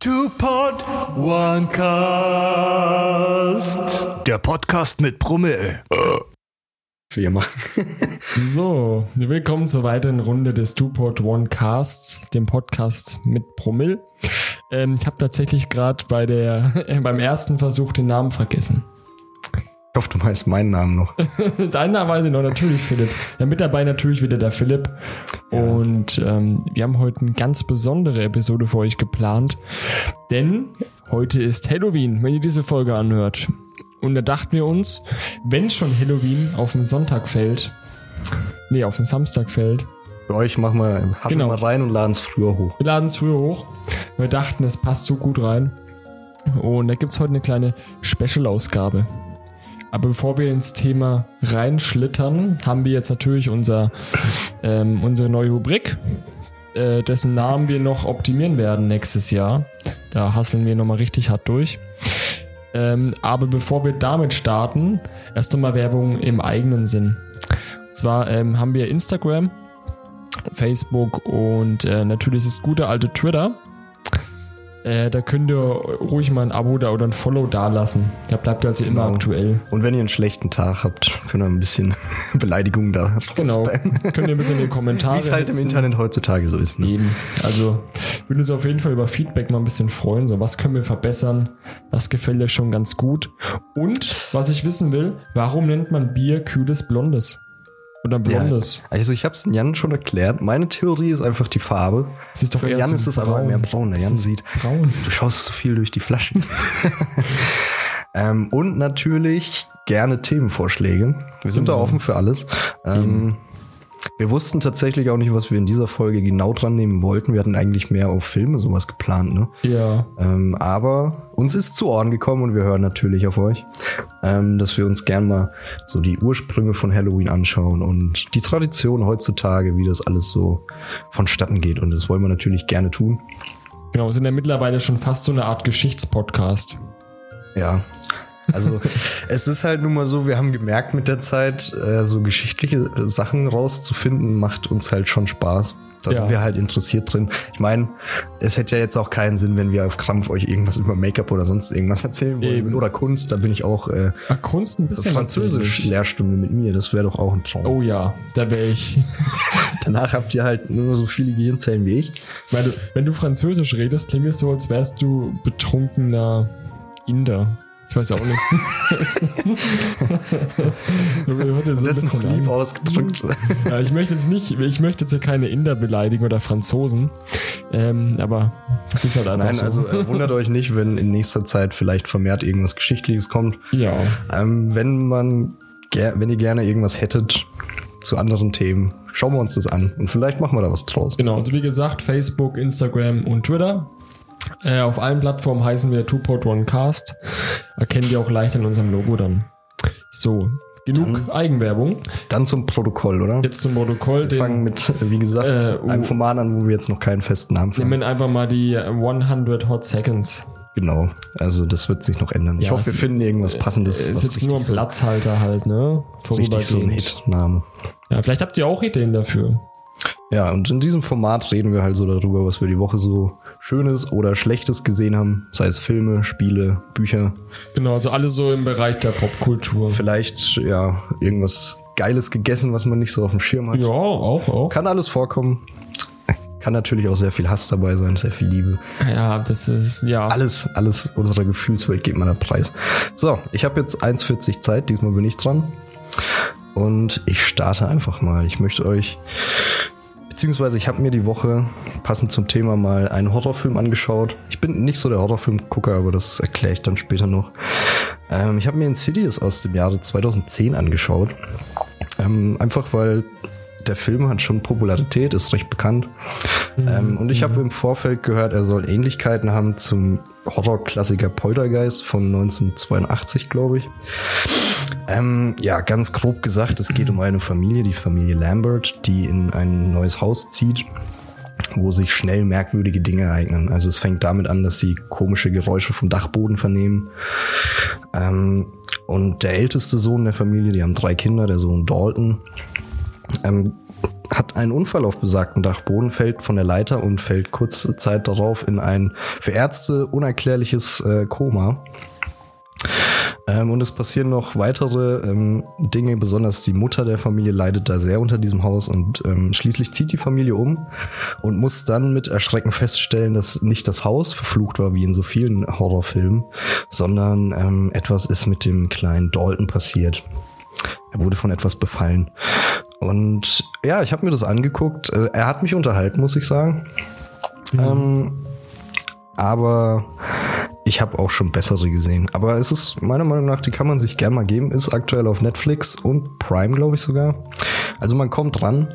Two Pod One Cast. Der Podcast mit Brummel. Wir machen. So, willkommen zur weiteren Runde des Two-Pod One Casts, dem Podcast mit Promille. Ähm, ich habe tatsächlich gerade bei der beim ersten Versuch den Namen vergessen. Ich hoffe, du meinst meinen Namen noch. Deinen Namen weiß ich noch, natürlich Philipp. Ja, mit dabei natürlich wieder der Philipp. Und ähm, wir haben heute eine ganz besondere Episode für euch geplant. Denn heute ist Halloween, wenn ihr diese Folge anhört. Und da dachten wir uns, wenn schon Halloween auf den Sonntag fällt, nee, auf den Samstag fällt, Für euch machen wir, haschen Genau. mal rein und laden es früher hoch. wir laden es früher hoch. Wir dachten, es passt so gut rein. Und da gibt es heute eine kleine Special-Ausgabe. Aber bevor wir ins Thema reinschlittern, haben wir jetzt natürlich unser, ähm, unsere neue Rubrik, äh, dessen Namen wir noch optimieren werden nächstes Jahr. Da hasseln wir nochmal richtig hart durch. Ähm, aber bevor wir damit starten, erst einmal Werbung im eigenen Sinn. Und zwar ähm, haben wir Instagram, Facebook und äh, natürlich das gute alte Twitter. Äh, da könnt ihr ruhig mal ein Abo da oder ein Follow da lassen. Da bleibt ihr also immer Genau. aktuell. Und wenn ihr einen schlechten Tag habt, könnt ihr ein bisschen Beleidigungen da Genau. könnt ihr ein bisschen in die Kommentare Wie es halt im hetzen. Internet heutzutage so ist. Ne? Eben. Also, ich würde uns auf jeden Fall über Feedback mal ein bisschen freuen. So, was können wir verbessern? Was gefällt euch schon ganz gut? Und, was ich wissen will, warum nennt man Bier kühles Blondes? Oder Blondes? Also ich habe es Jan schon erklärt. Meine Theorie ist einfach die Farbe. Es ist doch Für eher Jan so ist es aber mehr braun. Der Jan sieht, braun. du schaust so viel durch die Flaschen. ähm, und natürlich gerne Themenvorschläge. Wir sind da Genau. offen für alles. Ähm, wir wussten tatsächlich auch nicht, was wir in dieser Folge genau dran nehmen wollten. Wir hatten eigentlich mehr auf Filme sowas geplant, ne? Ja. Ähm, aber uns ist zu Ohren gekommen und wir hören natürlich auf euch, ähm, dass wir uns gern mal so die Ursprünge von Halloween anschauen und die Tradition heutzutage, wie das alles so vonstatten geht. Und das wollen wir natürlich gerne tun. Genau, wir sind ja mittlerweile schon fast so eine Art Geschichtspodcast. Ja. Also es ist halt nun mal so, wir haben gemerkt mit der Zeit, äh, so geschichtliche Sachen rauszufinden, macht uns halt schon Spaß. Da Ja. sind wir halt interessiert drin. Ich meine, es hätte ja jetzt auch keinen Sinn, wenn wir auf Krampf euch irgendwas über Make-up oder sonst irgendwas erzählen wollen. Eben. Oder Kunst, da bin ich auch äh, Ah, Kunst ein bisschen Französisch. Lehrstunde mit mir, das wäre doch auch ein Traum. Oh ja, da wäre ich. Danach habt ihr halt nur so viele Gehirnzellen wie ich. Weil du, wenn du Französisch redest, klingt es so, als wärst du betrunkener Inder. Ich weiß auch nicht. so ein das ist noch lieb ausgedrückt. Ja, ich möchte jetzt nicht, ich möchte jetzt hier keine Inder beleidigen oder Franzosen. Ähm, aber es ist halt einfach Nein, so. also äh, wundert euch nicht, wenn in nächster Zeit vielleicht vermehrt irgendwas Geschichtliches kommt. ja. Ähm, wenn man, wenn ihr gerne irgendwas hättet zu anderen Themen, schauen wir uns das an und vielleicht machen wir da was draus. Genau, also wie gesagt, Facebook, Instagram und Twitter. Äh, auf allen Plattformen heißen wir Two-Pod One Cast. Erkennt ihr auch leicht an unserem Logo dann. So, genug Eigenwerbung. Dann zum Protokoll, oder? Jetzt zum Protokoll. wir fangen Den, mit, äh, wie gesagt, Äh, einem uh. Format an, wo wir jetzt noch keinen festen Namen nehmen haben. wir einfach mal die 100 Hot Seconds. Genau, also das wird sich noch ändern. Ich Ja, hoffe, wir es- finden irgendwas Passendes. Ist was jetzt nur ein so- Platzhalter halt, ne? Richtig so ein. Hit-Name. Ja, vielleicht habt ihr auch Ideen dafür. Ja, und in diesem Format reden wir halt so darüber, was wir die Woche so Schönes oder Schlechtes gesehen haben. Sei es Filme, Spiele, Bücher. Genau, also alles so im Bereich der Popkultur. Vielleicht, ja, irgendwas Geiles gegessen, was man nicht so auf dem Schirm hat. Ja, auch, auch. Kann alles vorkommen. Kann natürlich auch sehr viel Hass dabei sein, sehr viel Liebe. Ja, das ist, ja. Alles, alles unserer Gefühlswelt geht man da preis. So, ich habe jetzt 1,40 Zeit, diesmal bin ich dran. Und ich starte einfach mal. Ich möchte euch, beziehungsweise ich habe mir die Woche passend zum Thema mal einen Horrorfilm angeschaut. Ich bin nicht so der Horrorfilmgucker, aber das erkläre ich dann später noch. Ähm, ich habe mir Insidious aus dem Jahre 2010 angeschaut. Ähm, einfach weil der Film hat schon Popularität, ist recht bekannt. Ähm, und ich habe im Vorfeld gehört, er soll Ähnlichkeiten haben zum Horrorklassiker Poltergeist von 1982, glaube ich. Ähm, ja, ganz grob gesagt, es geht um eine Familie, die Familie Lambert, die in ein neues Haus zieht, wo sich schnell merkwürdige Dinge ereignen. Also es fängt damit an, dass sie komische Geräusche vom Dachboden vernehmen. Ähm, und der älteste Sohn der Familie, die haben drei Kinder, der Sohn Dalton, ähm, hat einen Unfall auf besagten Dachboden, fällt von der Leiter und fällt kurze Zeit darauf in ein für Ärzte unerklärliches äh, Koma. Ähm, und es passieren noch weitere ähm, Dinge, besonders die Mutter der Familie leidet da sehr unter diesem Haus und ähm, schließlich zieht die Familie um und muss dann mit Erschrecken feststellen, dass nicht das Haus verflucht war, wie in so vielen Horrorfilmen, sondern ähm, etwas ist mit dem kleinen Dalton passiert. Er wurde von etwas befallen. Und ja, ich habe mir das angeguckt. Äh, er hat mich unterhalten, muss ich sagen. Ähm, aber ich habe auch schon bessere gesehen. Aber es ist meiner Meinung nach, die kann man sich gern mal geben. Ist aktuell auf Netflix und Prime, glaube ich sogar. Also man kommt dran.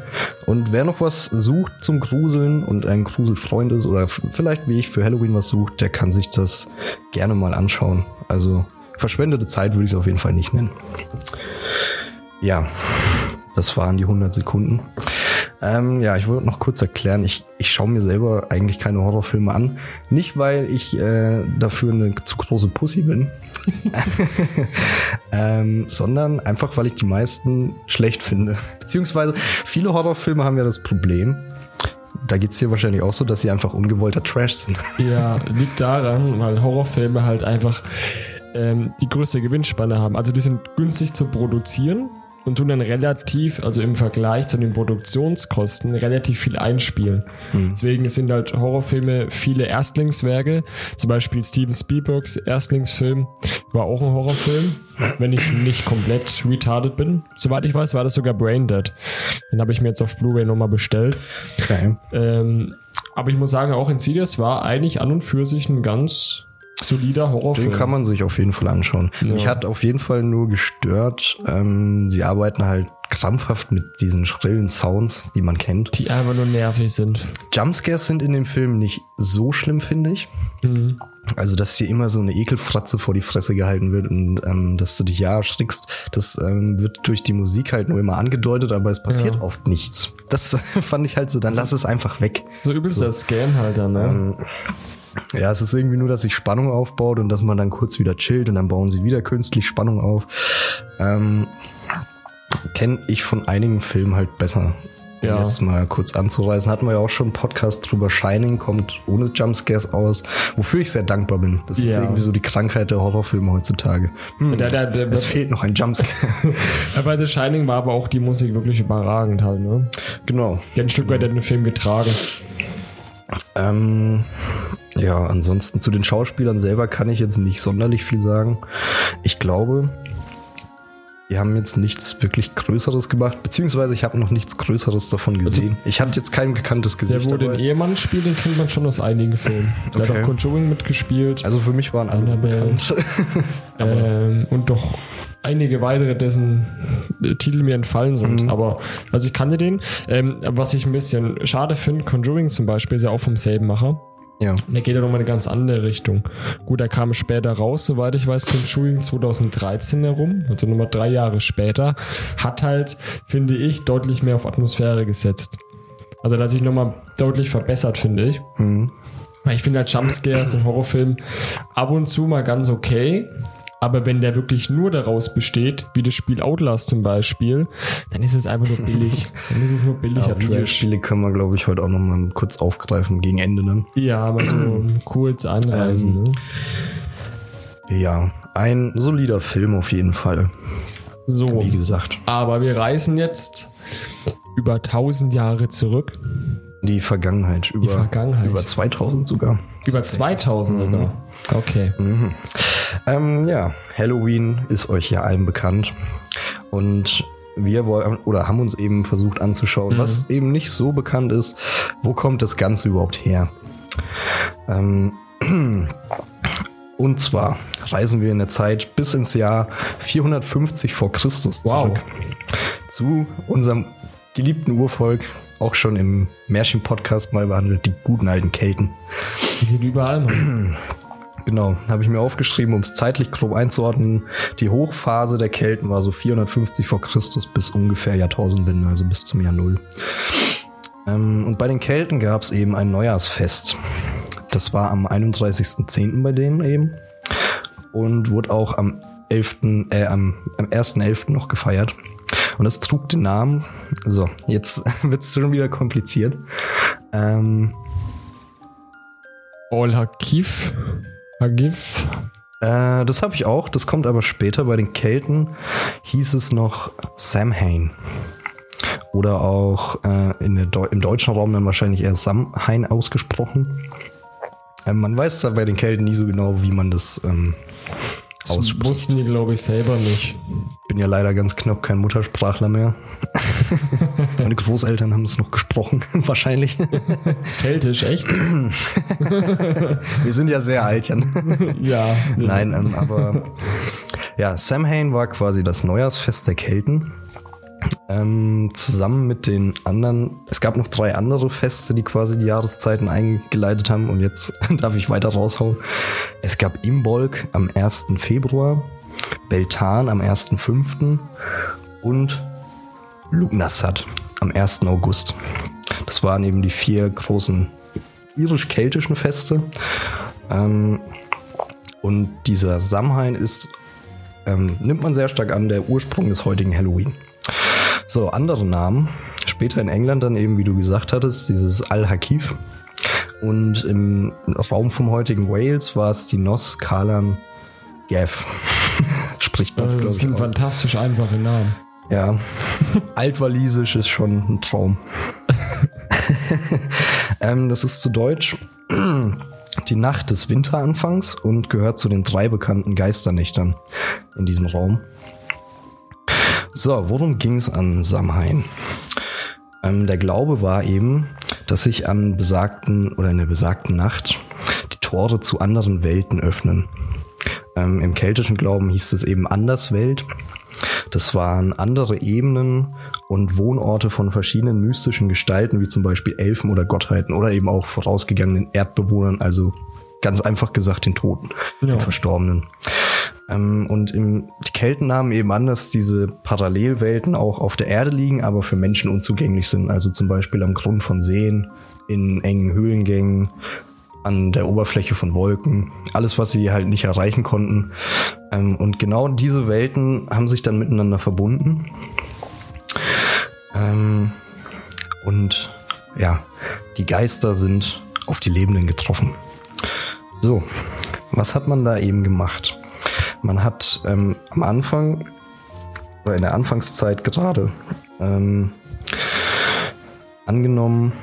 Und wer noch was sucht zum Gruseln und ein Gruselfreund ist oder vielleicht wie ich für Halloween was sucht, der kann sich das gerne mal anschauen. Also verschwendete Zeit würde ich es auf jeden Fall nicht nennen. Ja, das waren die 100 Sekunden. Ähm, ja, ich wollte noch kurz erklären, ich, ich schaue mir selber eigentlich keine Horrorfilme an. Nicht, weil ich äh, dafür eine zu große Pussy bin, ähm, sondern einfach, weil ich die meisten schlecht finde. Beziehungsweise viele Horrorfilme haben ja das Problem, da geht's dir wahrscheinlich auch so, dass sie einfach ungewollter Trash sind. Ja, liegt daran, weil Horrorfilme halt einfach ähm, die größte Gewinnspanne haben. Also die sind günstig zu produzieren und tun dann relativ, also im Vergleich zu den Produktionskosten, relativ viel einspielen. Deswegen sind halt Horrorfilme viele Erstlingswerke. Zum Beispiel Steven Spielbergs Erstlingsfilm war auch ein Horrorfilm, wenn ich nicht komplett retarded bin. Soweit ich weiß, war das sogar Braindead. Den habe ich mir jetzt auf Blu-ray nochmal bestellt. Okay. Ähm, aber ich muss sagen, auch Insidious war eigentlich an und für sich ein ganz solider Horrorfilm. Den kann man sich auf jeden Fall anschauen. Ja. Mich hat auf jeden Fall nur gestört, ähm, sie arbeiten halt krampfhaft mit diesen schrillen Sounds, die man kennt. die einfach nur nervig sind. Jumpscares sind in dem Film nicht so schlimm, finde ich. Mhm. Also, dass dir immer so eine Ekelfratze vor die Fresse gehalten wird und ähm, dass du dich ja erschrickst, das ähm, wird durch die Musik halt nur immer angedeutet, aber es passiert Ja. oft nichts. Das fand ich halt so, dann lass es einfach weg. So übelst der Scam halt dann, ne? Ähm, ja, es ist irgendwie nur, dass sich Spannung aufbaut und dass man dann kurz wieder chillt und dann bauen sie wieder künstlich Spannung auf. Ähm, Kenne ich von einigen Filmen halt besser. Um Ja. Jetzt mal kurz anzureißen, hatten wir ja auch schon einen Podcast drüber. Shining kommt ohne Jumpscares aus, wofür ich sehr dankbar bin. Das ist Ja. irgendwie so die Krankheit der Horrorfilme heutzutage. Hm, Der, der, der, es fehlt noch ein Jumpscare. bei The Shining war aber auch die Musik wirklich überragend halt, ne? genau. Die hat ein Stück weit den Film getragen. Ähm, ja, ansonsten zu den Schauspielern selber kann ich jetzt nicht sonderlich viel sagen. Ich glaube, die haben jetzt nichts wirklich Größeres gemacht, beziehungsweise ich habe noch nichts Größeres davon gesehen. ich hatte jetzt kein bekanntes Der, Gesicht wo den dabei. Ehemann spielt, den kennt man schon aus einigen Filmen. Der Okay. hat auch Conjuring mitgespielt. Also für mich waren alle bekannt. ähm, und doch einige weitere, dessen äh, Titel mir entfallen sind. Mhm. Aber, also ich kannte den. Ähm, was ich ein bisschen schade finde, Conjuring zum Beispiel ist ja auch vom selben Macher. Ja. Und Der geht ja nochmal in eine ganz andere Richtung. Gut, er kam später raus, soweit ich weiß, Conjuring 2013 herum, also nochmal drei Jahre später, hat halt, finde ich, deutlich mehr auf Atmosphäre gesetzt. Also, dass sich nochmal deutlich verbessert, finde ich. Mhm. Weil ich finde halt Jumpscares in Horrorfilmen ab und zu mal ganz okay. Aber wenn der wirklich nur daraus besteht, wie das Spiel Outlast zum Beispiel, dann ist es einfach nur billig. dann ist es nur billiger Ja, Trash. Videospiele können wir, glaube ich, heute auch noch mal kurz aufgreifen gegen Ende. Ne? Ja, aber so kurz anreisen. Ähm, ne? Ja, ein solider Film auf jeden Fall. So, Wie gesagt, aber wir reisen jetzt über 1000 Jahre zurück. die Vergangenheit über, Vergangenheit. über 2000 sogar. Über 2000 sogar. Okay. Mhm. Ähm, ja, Halloween ist euch ja allen bekannt. Und wir wollen oder haben uns eben versucht anzuschauen, Mhm. was eben nicht so bekannt ist. Wo kommt das Ganze überhaupt her? Ähm, und zwar reisen wir in der Zeit bis ins Jahr 450 vor Christus Wow. zurück. Zu unserem geliebten Urvolk, auch schon im Märchen-Podcast mal behandelt, die guten alten Kelten. Die sind überall, Mann. Genau, habe ich mir aufgeschrieben, um es zeitlich grob einzuordnen. Die Hochphase der Kelten war so 450 vor Christus bis ungefähr Jahrtausendwende, also bis zum Jahr Null. Ähm, und bei den Kelten gab es eben ein Neujahrsfest. Das war am 31.10. bei denen eben und wurde auch am 11., äh, am, am 1.11. noch gefeiert. Und es trug den Namen, so, jetzt wird es schon wieder kompliziert. Ähm, All. Hagif. äh, das habe ich auch, das kommt aber später. Bei den Kelten hieß es noch Samhain. Oder auch äh, in der Deu im deutschen Raum dann wahrscheinlich eher Samhain ausgesprochen. Ähm, man weiß da bei den Kelten nie so genau, wie man das ähm, Das ausspricht. wussten die, glaube ich, selber nicht. bin ja leider ganz knapp kein Muttersprachler mehr. Meine Großeltern haben es noch gesprochen, wahrscheinlich. Keltisch, echt? Wir sind ja sehr alt, Jan. ja. Nein, ähm, aber ja, Samhain war quasi das Neujahrsfest der Kelten. Ähm, zusammen mit den anderen, es gab noch drei andere Feste, die quasi die Jahreszeiten eingeleitet haben und jetzt darf ich weiter raushauen. Es gab Imbolg am 1. Februar, Beltan am 1.5. und Lugnasad am 1. August. Das waren eben die vier großen irisch-keltischen Feste. Ähm, und dieser Samhain ist, ähm, nimmt man sehr stark an, der Ursprung des heutigen Halloween. So, andere Namen. Später in England dann eben, wie du gesagt hattest, dieses Al-Hakif. Und im Raum vom heutigen Wales war es die Nos Kalan Gav. Spricht man es, Also, glaube das sind fantastisch einfache Namen. Ja, altwalisisch ist schon ein Traum. ähm, das ist zu Deutsch die Nacht des Winteranfangs und gehört zu den drei bekannten Geisternächtern in diesem Raum. So, worum ging es an Samhain? Ähm, der Glaube war eben, dass sich an besagten oder in der besagten Nacht die Tore zu anderen Welten öffnen. Ähm, Im keltischen Glauben hieß es eben Anderswelt. Das waren andere Ebenen und Wohnorte von verschiedenen mystischen Gestalten, wie zum Beispiel Elfen oder Gottheiten oder eben auch vorausgegangenen Erdbewohnern, also ganz einfach gesagt den Toten, Ja. den Verstorbenen. Ähm, und im, die Kelten nahmen eben an, dass diese Parallelwelten auch auf der Erde liegen, aber für Menschen unzugänglich sind. Also zum Beispiel am Grund von Seen, in engen Höhlengängen, an der Oberfläche von Wolken. Alles, was sie halt nicht erreichen konnten. Ähm, und genau diese Welten haben sich dann miteinander verbunden. Ähm, und ja, die Geister sind auf die Lebenden getroffen. So, was hat man da eben gemacht? Man hat ähm, am Anfang, oder in der Anfangszeit gerade, ähm, angenommen,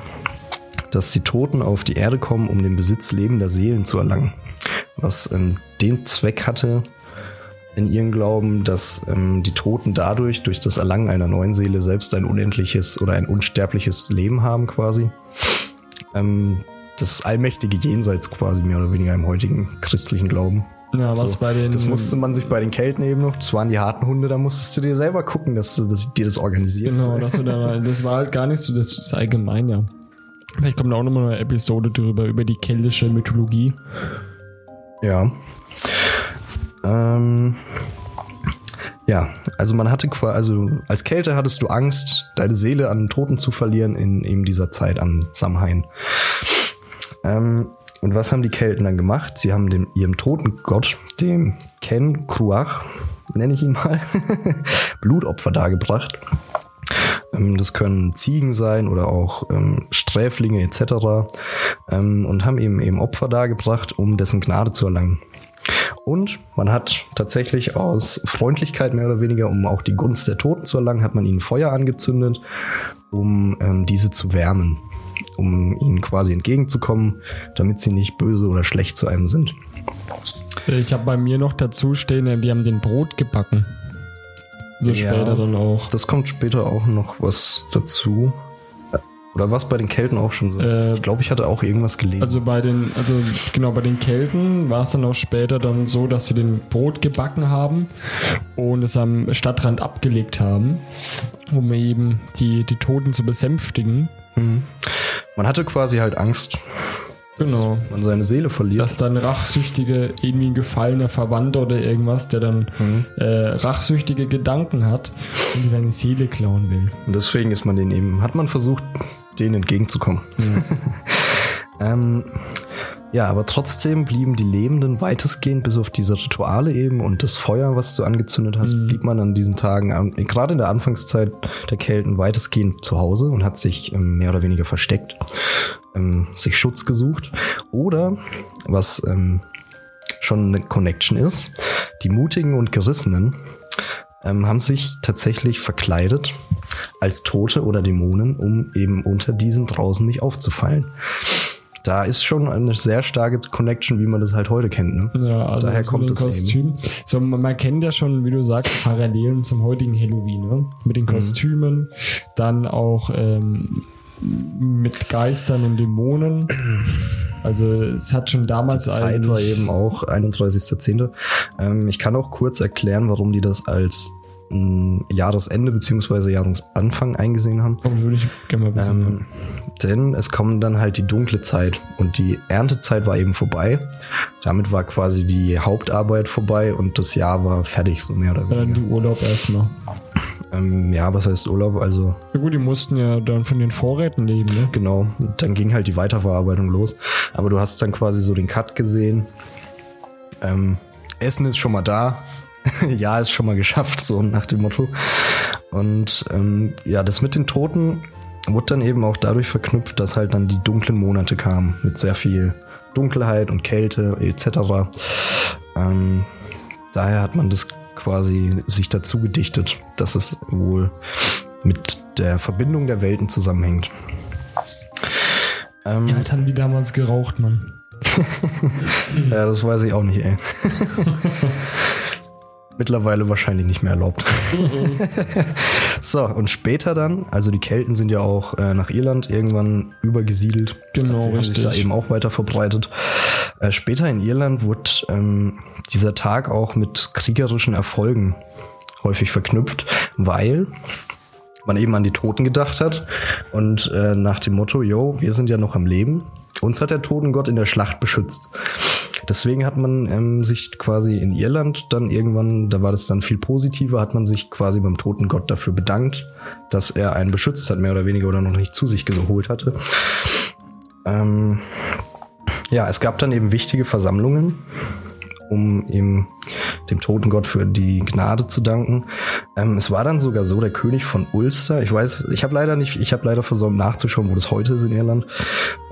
dass die Toten auf die Erde kommen, um den Besitz lebender Seelen zu erlangen. Was ähm, den Zweck hatte, in ihrem Glauben, dass ähm, die Toten dadurch, durch das Erlangen einer neuen Seele, selbst ein unendliches oder ein unsterbliches Leben haben quasi. Ähm, das allmächtige Jenseits quasi mehr oder weniger im heutigen christlichen Glauben. Ja, was So, bei den. Das musste man sich bei den Kelten eben noch, das waren die harten Hunde, da musstest du dir selber gucken, dass, dass dir das organisierst. Genau, dass du da, das war halt gar nicht so, das ist allgemein, ja. Vielleicht kommt auch nochmal eine Episode drüber, über die keltische Mythologie. Ja. Ähm, ja, also man hatte quasi, also als Kälte hattest du Angst, deine Seele an den Toten zu verlieren in eben dieser Zeit an Samhain. Ähm, und was haben die Kelten dann gemacht? Sie haben dem, ihrem toten Gott, dem Ken Kruach, nenne ich ihn mal, Blutopfer dargebracht. Ähm, Das können Ziegen sein oder auch ähm, Sträflinge etc. Ähm, und haben ihm eben Opfer dargebracht, um dessen Gnade zu erlangen. Und man hat tatsächlich aus Freundlichkeit mehr oder weniger, um auch die Gunst der Toten zu erlangen, hat man ihnen Feuer angezündet, um ähm, diese zu wärmen, um ihnen quasi entgegenzukommen, damit sie nicht böse oder schlecht zu einem sind. Ich habe bei mir noch dazu stehen, äh, die haben den Brot gebacken. So Ja. später dann auch. Das kommt später auch noch was dazu. Oder was bei den Kelten auch schon so? Äh, ich glaube, ich hatte auch irgendwas gelesen. Also bei den, also genau, bei den Kelten war es dann auch später dann so, dass sie den Brot gebacken haben und es am Stadtrand abgelegt haben, um eben die, die Toten zu besänftigen. man hatte quasi halt Angst, Genau. dass man seine Seele verliert. Dass dann rachsüchtige, irgendwie ein gefallener Verwandter oder irgendwas, der dann äh, rachsüchtige Gedanken hat und die deine Seele klauen will. Und deswegen ist man den eben, hat man versucht, denen entgegenzukommen. ähm, Ja, aber trotzdem blieben die Lebenden weitestgehend bis auf diese Rituale eben und das Feuer, was du angezündet hast, Mhm. blieb man an diesen Tagen, an- gerade in der Anfangszeit der Kelten, weitestgehend zu Hause und hat sich ähm, mehr oder weniger versteckt, ähm, sich Schutz gesucht. Oder, was ähm, schon eine Connection ist, die Mutigen und Gerissenen ähm, haben sich tatsächlich verkleidet als Tote oder Dämonen, um eben unter diesen draußen nicht aufzufallen. Da ist schon eine sehr starke Connection, wie man das halt heute kennt. Ne? Ja, also Daher kommt den Kostüm. So, man, kennt ja schon, wie du sagst, Parallelen zum heutigen Halloween, ne? Mit Mhm. den Kostümen, dann auch ähm, mit Geistern und Dämonen. Also es hat schon damals Die Zeit war eben auch 31.10. Ähm, ich kann auch kurz erklären, warum die das als mh, Jahresende bzw. Jahresanfang eingesehen haben. Oh, würde ich gerne mal wissen. Ähm, denn es kommt dann halt die dunkle Zeit und die Erntezeit war eben vorbei. Damit war quasi die Hauptarbeit vorbei und das Jahr war fertig, so mehr oder ja. Dann weniger. die Urlaub erstmal. Ähm, ja, was heißt Urlaub? Also Ja gut, die mussten ja dann von den Vorräten leben, ne? genau, dann ging halt die Weiterverarbeitung los. Aber du hast dann quasi so den Cut gesehen. Ähm, Essen ist schon mal da. ja, ist schon mal geschafft, so nach dem Motto. Und ähm, ja, das mit den Toten wurde dann eben auch dadurch verknüpft, dass halt dann die dunklen Monate kamen mit sehr viel Dunkelheit und Kälte etc. Ähm, daher hat man das quasi sich dazu gedichtet, dass es wohl mit der Verbindung der Welten zusammenhängt. Ähm, Ja, halt haben die damals geraucht, Mann. ja, das weiß ich auch nicht, ey. Mittlerweile wahrscheinlich nicht mehr erlaubt. so, und später dann, also die Kelten sind ja auch äh, nach Irland irgendwann übergesiedelt. Genau, Sie haben sich da eben auch weiter verbreitet. Äh, später in Irland wurde ähm, dieser Tag auch mit kriegerischen Erfolgen häufig verknüpft, weil man eben an die Toten gedacht hat und äh, nach dem Motto, yo, wir sind ja noch am Leben, uns hat der Totengott in der Schlacht beschützt. Deswegen hat man ähm, sich quasi in Irland dann irgendwann, da war das dann viel positiver, hat man sich quasi beim Totengott dafür bedankt, dass er einen beschützt hat, mehr oder weniger, oder noch nicht zu sich geholt hatte. Ähm, ja, es gab dann eben wichtige Versammlungen, um eben dem Totengott für die Gnade zu danken. Ähm, es war dann sogar so, der König von Ulster, ich weiß, ich habe leider nicht, ich habe leider versäumt nachzuschauen, wo das heute ist in Irland.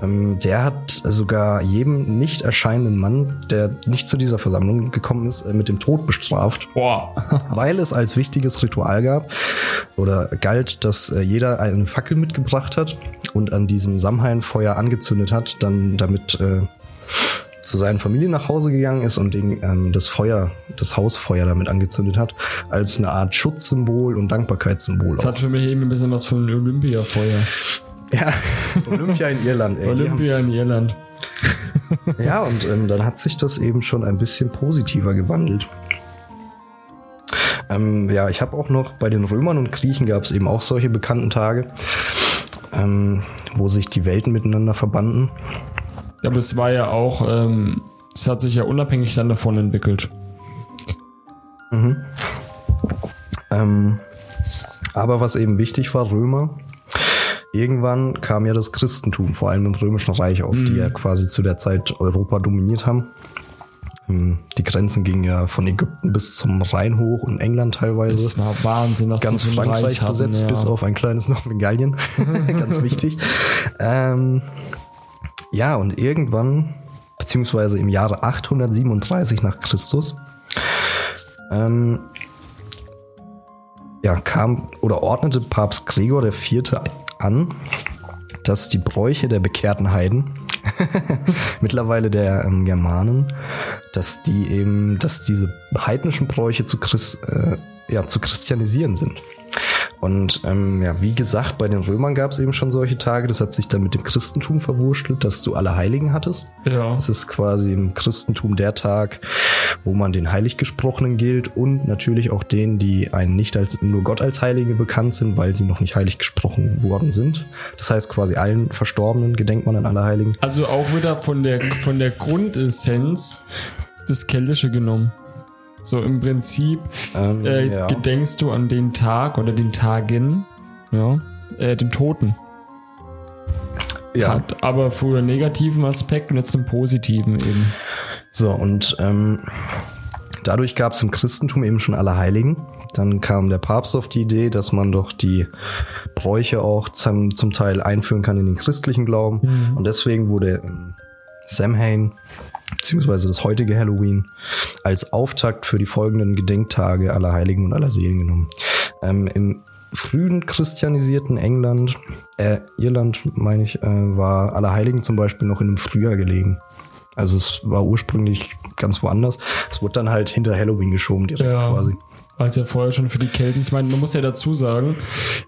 Ähm, der hat sogar jedem nicht erscheinenden Mann, der nicht zu dieser Versammlung gekommen ist, äh, mit dem Tod bestraft Boah. weil es als wichtiges Ritual gab oder galt, dass äh, jeder eine Fackel mitgebracht hat und an diesem Samhainfeuer angezündet hat, dann damit äh, zu seinen Familien nach Hause gegangen ist und den, ähm, das Feuer, das Hausfeuer damit angezündet hat, als eine Art Schutzsymbol und Dankbarkeitssymbol. Das Auch. hat für mich eben ein bisschen was von Olympiafeuer. Ja, Olympia in Irland. Ey, Olympia in Irland. Ja, und ähm, dann hat sich das eben schon ein bisschen positiver gewandelt. Ähm, ja, ich habe auch noch bei den Römern und Griechen gab es eben auch solche bekannten Tage, ähm, wo sich die Welten miteinander verbanden. Aber es war ja auch, ähm, es hat sich ja unabhängig dann davon entwickelt. Ähm, aber was eben wichtig war, Römer. Irgendwann kam ja das Christentum, vor allem im Römischen Reich auf, die ja quasi zu der Zeit Europa dominiert haben. Ähm, Die Grenzen gingen ja von Ägypten bis zum Rhein hoch und England teilweise. Es war Wahnsinn, was ganz die Frankreich Reich hatten, besetzt, ja. bis auf ein kleines Nordengallien. ganz wichtig. Ähm, ja, und irgendwann, beziehungsweise im Jahre 837 nach Christus, ähm, ja, kam oder ordnete Papst Gregor IV. an, dass die Bräuche der bekehrten Heiden, mittlerweile der ähm, Germanen, dass die eben, dass diese heidnischen Bräuche zu, Christ, äh, ja, zu christianisieren sind. Und ähm, ja, wie gesagt, bei den Römern gab es eben schon solche Tage. Das hat sich dann mit dem Christentum verwurschtelt, dass du alle Heiligen hattest. Ja. Es ist quasi im Christentum der Tag, wo man den Heiliggesprochenen gilt und natürlich auch denen, die einen nicht als nur Gott als Heilige bekannt sind, weil sie noch nicht heilig gesprochen worden sind. Das heißt quasi allen Verstorbenen gedenkt man an alle Heiligen. Also auch wieder von der, von der Grundessenz das Keltische genommen. So im Prinzip Ähm, äh, ja. gedenkst du an den Tag oder den Tagen, ja, äh, den Toten. Ja. Hat aber früher einen negativen Aspekt und jetzt einen positiven eben. So, und ähm, dadurch gab es im Christentum eben schon Allerheiligen. Dann kam der Papst auf die Idee, dass man doch die Bräuche auch zum, zum Teil einführen kann in den christlichen Glauben. Mhm. Und deswegen wurde ähm, Samhain, beziehungsweise das heutige Halloween, als Auftakt für die folgenden Gedenktage aller Heiligen und aller Seelen genommen. Ähm, Im frühen christianisierten England, äh, Irland meine ich, äh, war Allerheiligen zum Beispiel noch in einem Frühjahr gelegen. Also es war ursprünglich ganz woanders. Es wurde dann halt hinter Halloween geschoben direkt Ja. quasi. Es ja vorher schon für die Kelten, ich meine, man muss ja dazu sagen,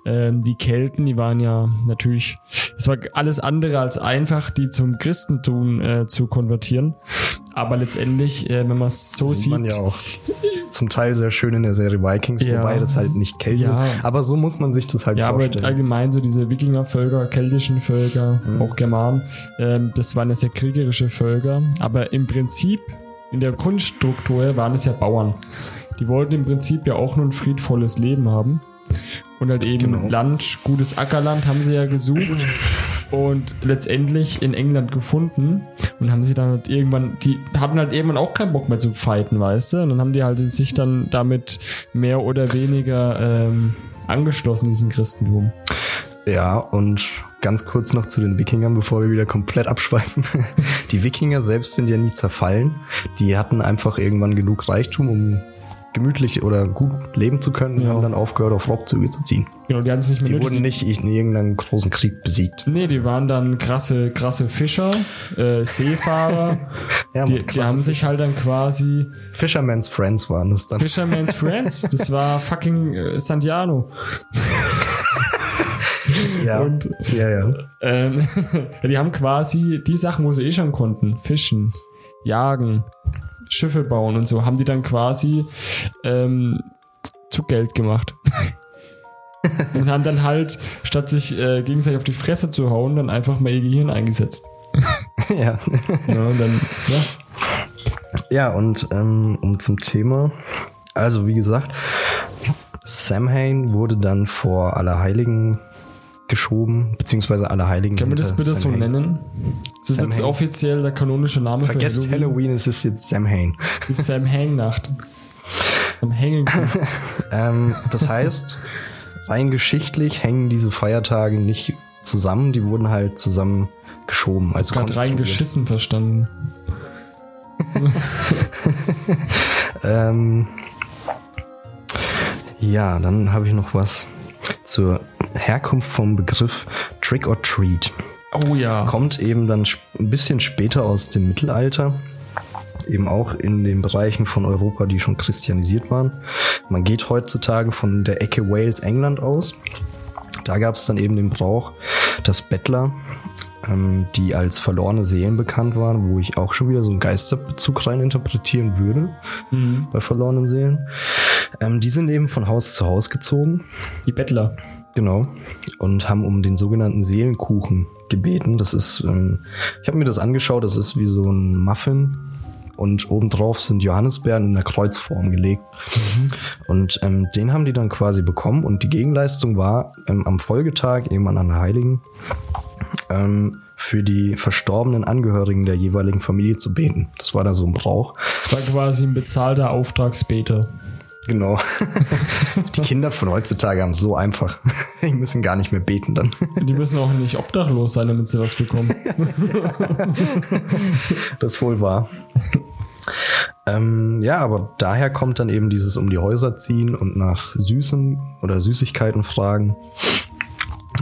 ähm, die Kelten, die waren ja natürlich, es war alles andere als einfach, die zum Christentum äh, zu konvertieren. Aber letztendlich, äh, wenn man es so sieht sieht, man ja auch zum Teil sehr schön in der Serie Vikings, Ja. wobei das halt nicht Kälte Ja. Aber so muss man sich das halt ja, aber vorstellen. allgemein so diese Wikingervölker, keltischen Völker, Mhm. auch Germanen, ähm, das waren ja sehr kriegerische Völker. Aber im Prinzip, in der Grundstruktur waren es ja Bauern. Die wollten im Prinzip ja auch nur ein friedvolles Leben haben. Und halt eben Genau. Land, gutes Ackerland haben sie ja gesucht und letztendlich in England gefunden und haben sie dann halt irgendwann, die hatten halt irgendwann auch keinen Bock mehr zu fighten, weißt du? Und dann haben die halt sich dann damit mehr oder weniger ähm, angeschlossen, diesen Christentum. Ja, und ganz kurz noch zu den Wikingern, bevor wir wieder komplett abschweifen. Die Wikinger selbst sind ja nie zerfallen. Die hatten einfach irgendwann genug Reichtum, um gemütlich oder gut leben zu können Ja. haben dann aufgehört, auf Raubzüge zu ziehen. Genau, die hatten es nicht mehr Die nötig. wurden nicht in irgendeinem großen Krieg besiegt. Nee, die waren dann krasse, krasse Fischer, äh, Seefahrer. Ja, die, die haben sich halt dann quasi Fisherman's Friends waren das dann. Fisherman's Friends, das war fucking äh, Santiano. Ja, Und ja, ja. ähm, die haben quasi die Sachen, wo sie eh schon konnten, fischen, jagen, Schiffe bauen und so, haben die dann quasi ähm, zu Geld gemacht. und haben dann halt, statt sich äh, gegenseitig auf die Fresse zu hauen, dann einfach mal ihr Gehirn eingesetzt. ja. Ja, und dann, ja. Ja, und ähm, um zum Thema. Also, wie gesagt, Samhain wurde dann vor Allerheiligen geschoben, beziehungsweise Allerheiligen. Können wir das bitte so Samhain. nennen? Das ist jetzt Samhain. offiziell der kanonische Name Vergesst für Halloween. Halloween, es ist jetzt Samhain. Die Sam Hangnacht. Sam Hängen. ähm, das heißt, rein geschichtlich hängen diese Feiertage nicht zusammen, die wurden halt zusammen geschoben. Also Gerade rein geschissen verstanden. Ähm, ja, dann habe ich noch was zur Herkunft vom Begriff Trick or Treat. Oh ja. Kommt eben dann ein bisschen später aus dem Mittelalter. Eben auch in den Bereichen von Europa, die schon christianisiert waren. Man geht heutzutage von der Ecke Wales, England aus. Da gab es dann eben den Brauch, dass Bettler, ähm, die als verlorene Seelen bekannt waren, wo ich auch schon wieder so einen Geisterbezug rein interpretieren würde Mhm. bei verlorenen Seelen. Ähm, die sind eben von Haus zu Haus gezogen, Die Bettler. genau, und haben um den sogenannten Seelenkuchen gebeten. Das ist, ähm, ich habe mir das angeschaut, das ist wie so ein Muffin. Und obendrauf sind Johannisbeeren in einer Kreuzform gelegt. Und ähm, den haben die dann quasi bekommen. Und die Gegenleistung war ähm, am Folgetag, eben an Allerheiligen, ähm, für die verstorbenen Angehörigen der jeweiligen Familie zu beten. Das war da so ein Brauch. War quasi ein bezahlter Auftragsbeter. Genau. Die Kinder von heutzutage haben es so einfach. Die müssen gar nicht mehr beten dann. Die müssen auch nicht obdachlos sein, damit sie was bekommen. Das wohl wahr. ähm, ja, aber daher kommt dann eben dieses um die Häuser ziehen und nach Süßen oder Süßigkeiten fragen.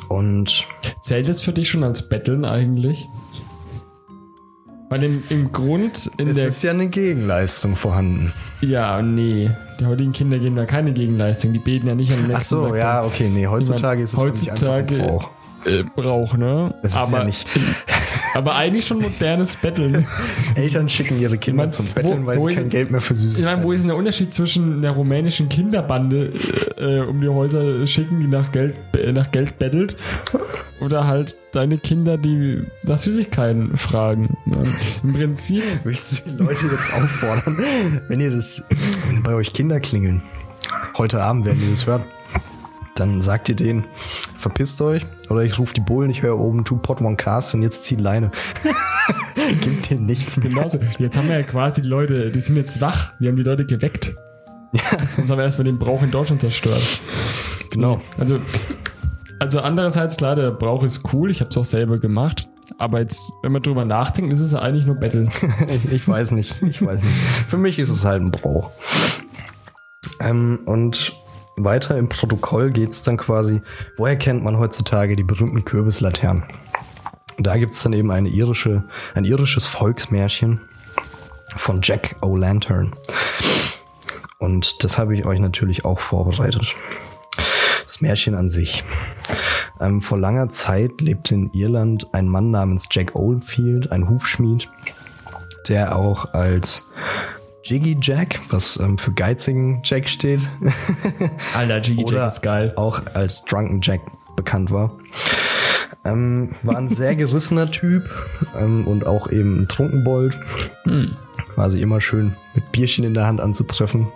Und Zählt es für dich schon als Betteln eigentlich? Weil im, im Grund in es der. ist ja eine Gegenleistung vorhanden. Ja, nee. Die heutigen Kinder geben da keine Gegenleistung. Die beten ja nicht am nächsten Ach so, Tag ja, okay, nee, heutzutage ist es für mich heutzutage- einfach ein Brauch. äh, Brauch, ne? Das ist aber, ja nicht. Aber eigentlich schon modernes Betteln. Eltern schicken ihre Kinder Ich mein, zum Betteln, wo- weil wo sie kein Geld mehr für Ich Süßigkeiten meine, wo ist denn der Unterschied zwischen der rumänischen Kinderbande äh, äh, um die Häuser schicken, die nach Geld, äh, nach Geld bettelt, oder halt deine Kinder, die nach Süßigkeiten fragen? Ja. Im Prinzip, Willst du die Leute jetzt auffordern, wenn ihr das, wenn bei euch Kinder klingeln, heute Abend, wenn ihr das hört, dann sagt ihr denen, verpisst euch. Oder ich rufe die Bullen, ich höre oben Two Pot One Cast und jetzt zieh Leine. Gibt dir nichts mehr. Genauso. Jetzt haben wir ja quasi die Leute, die sind jetzt wach. Wir haben die Leute geweckt. Sonst haben wir erstmal den Brauch in Deutschland zerstört. Genau. Also, also andererseits, klar, der Brauch ist cool. Ich habe es auch selber gemacht. Aber jetzt, wenn man drüber nachdenkt, ist es ja eigentlich nur Battle. ich, ich weiß nicht. Ich weiß nicht. Für mich ist es halt ein Brauch. Ähm, und weiter im Protokoll geht es dann quasi, woher kennt man heutzutage die berühmten Kürbislaternen? Da gibt es dann eben eine irische, ein irisches Volksmärchen von Jack O'Lantern. Und das habe ich euch natürlich auch vorbereitet. Das Märchen an sich. Ähm, vor langer Zeit lebte in Irland ein Mann namens Jack Oldfield, ein Hufschmied, der auch als Jiggy Jack, was ähm, für geizigen Jack steht, Alter, Jiggy Oder Jack ist geil. auch als Drunken Jack bekannt war. Ähm, war ein sehr gerissener Typ ähm, und auch eben ein Trunkenbold. Quasi immer schön mit Bierchen in der Hand anzutreffen.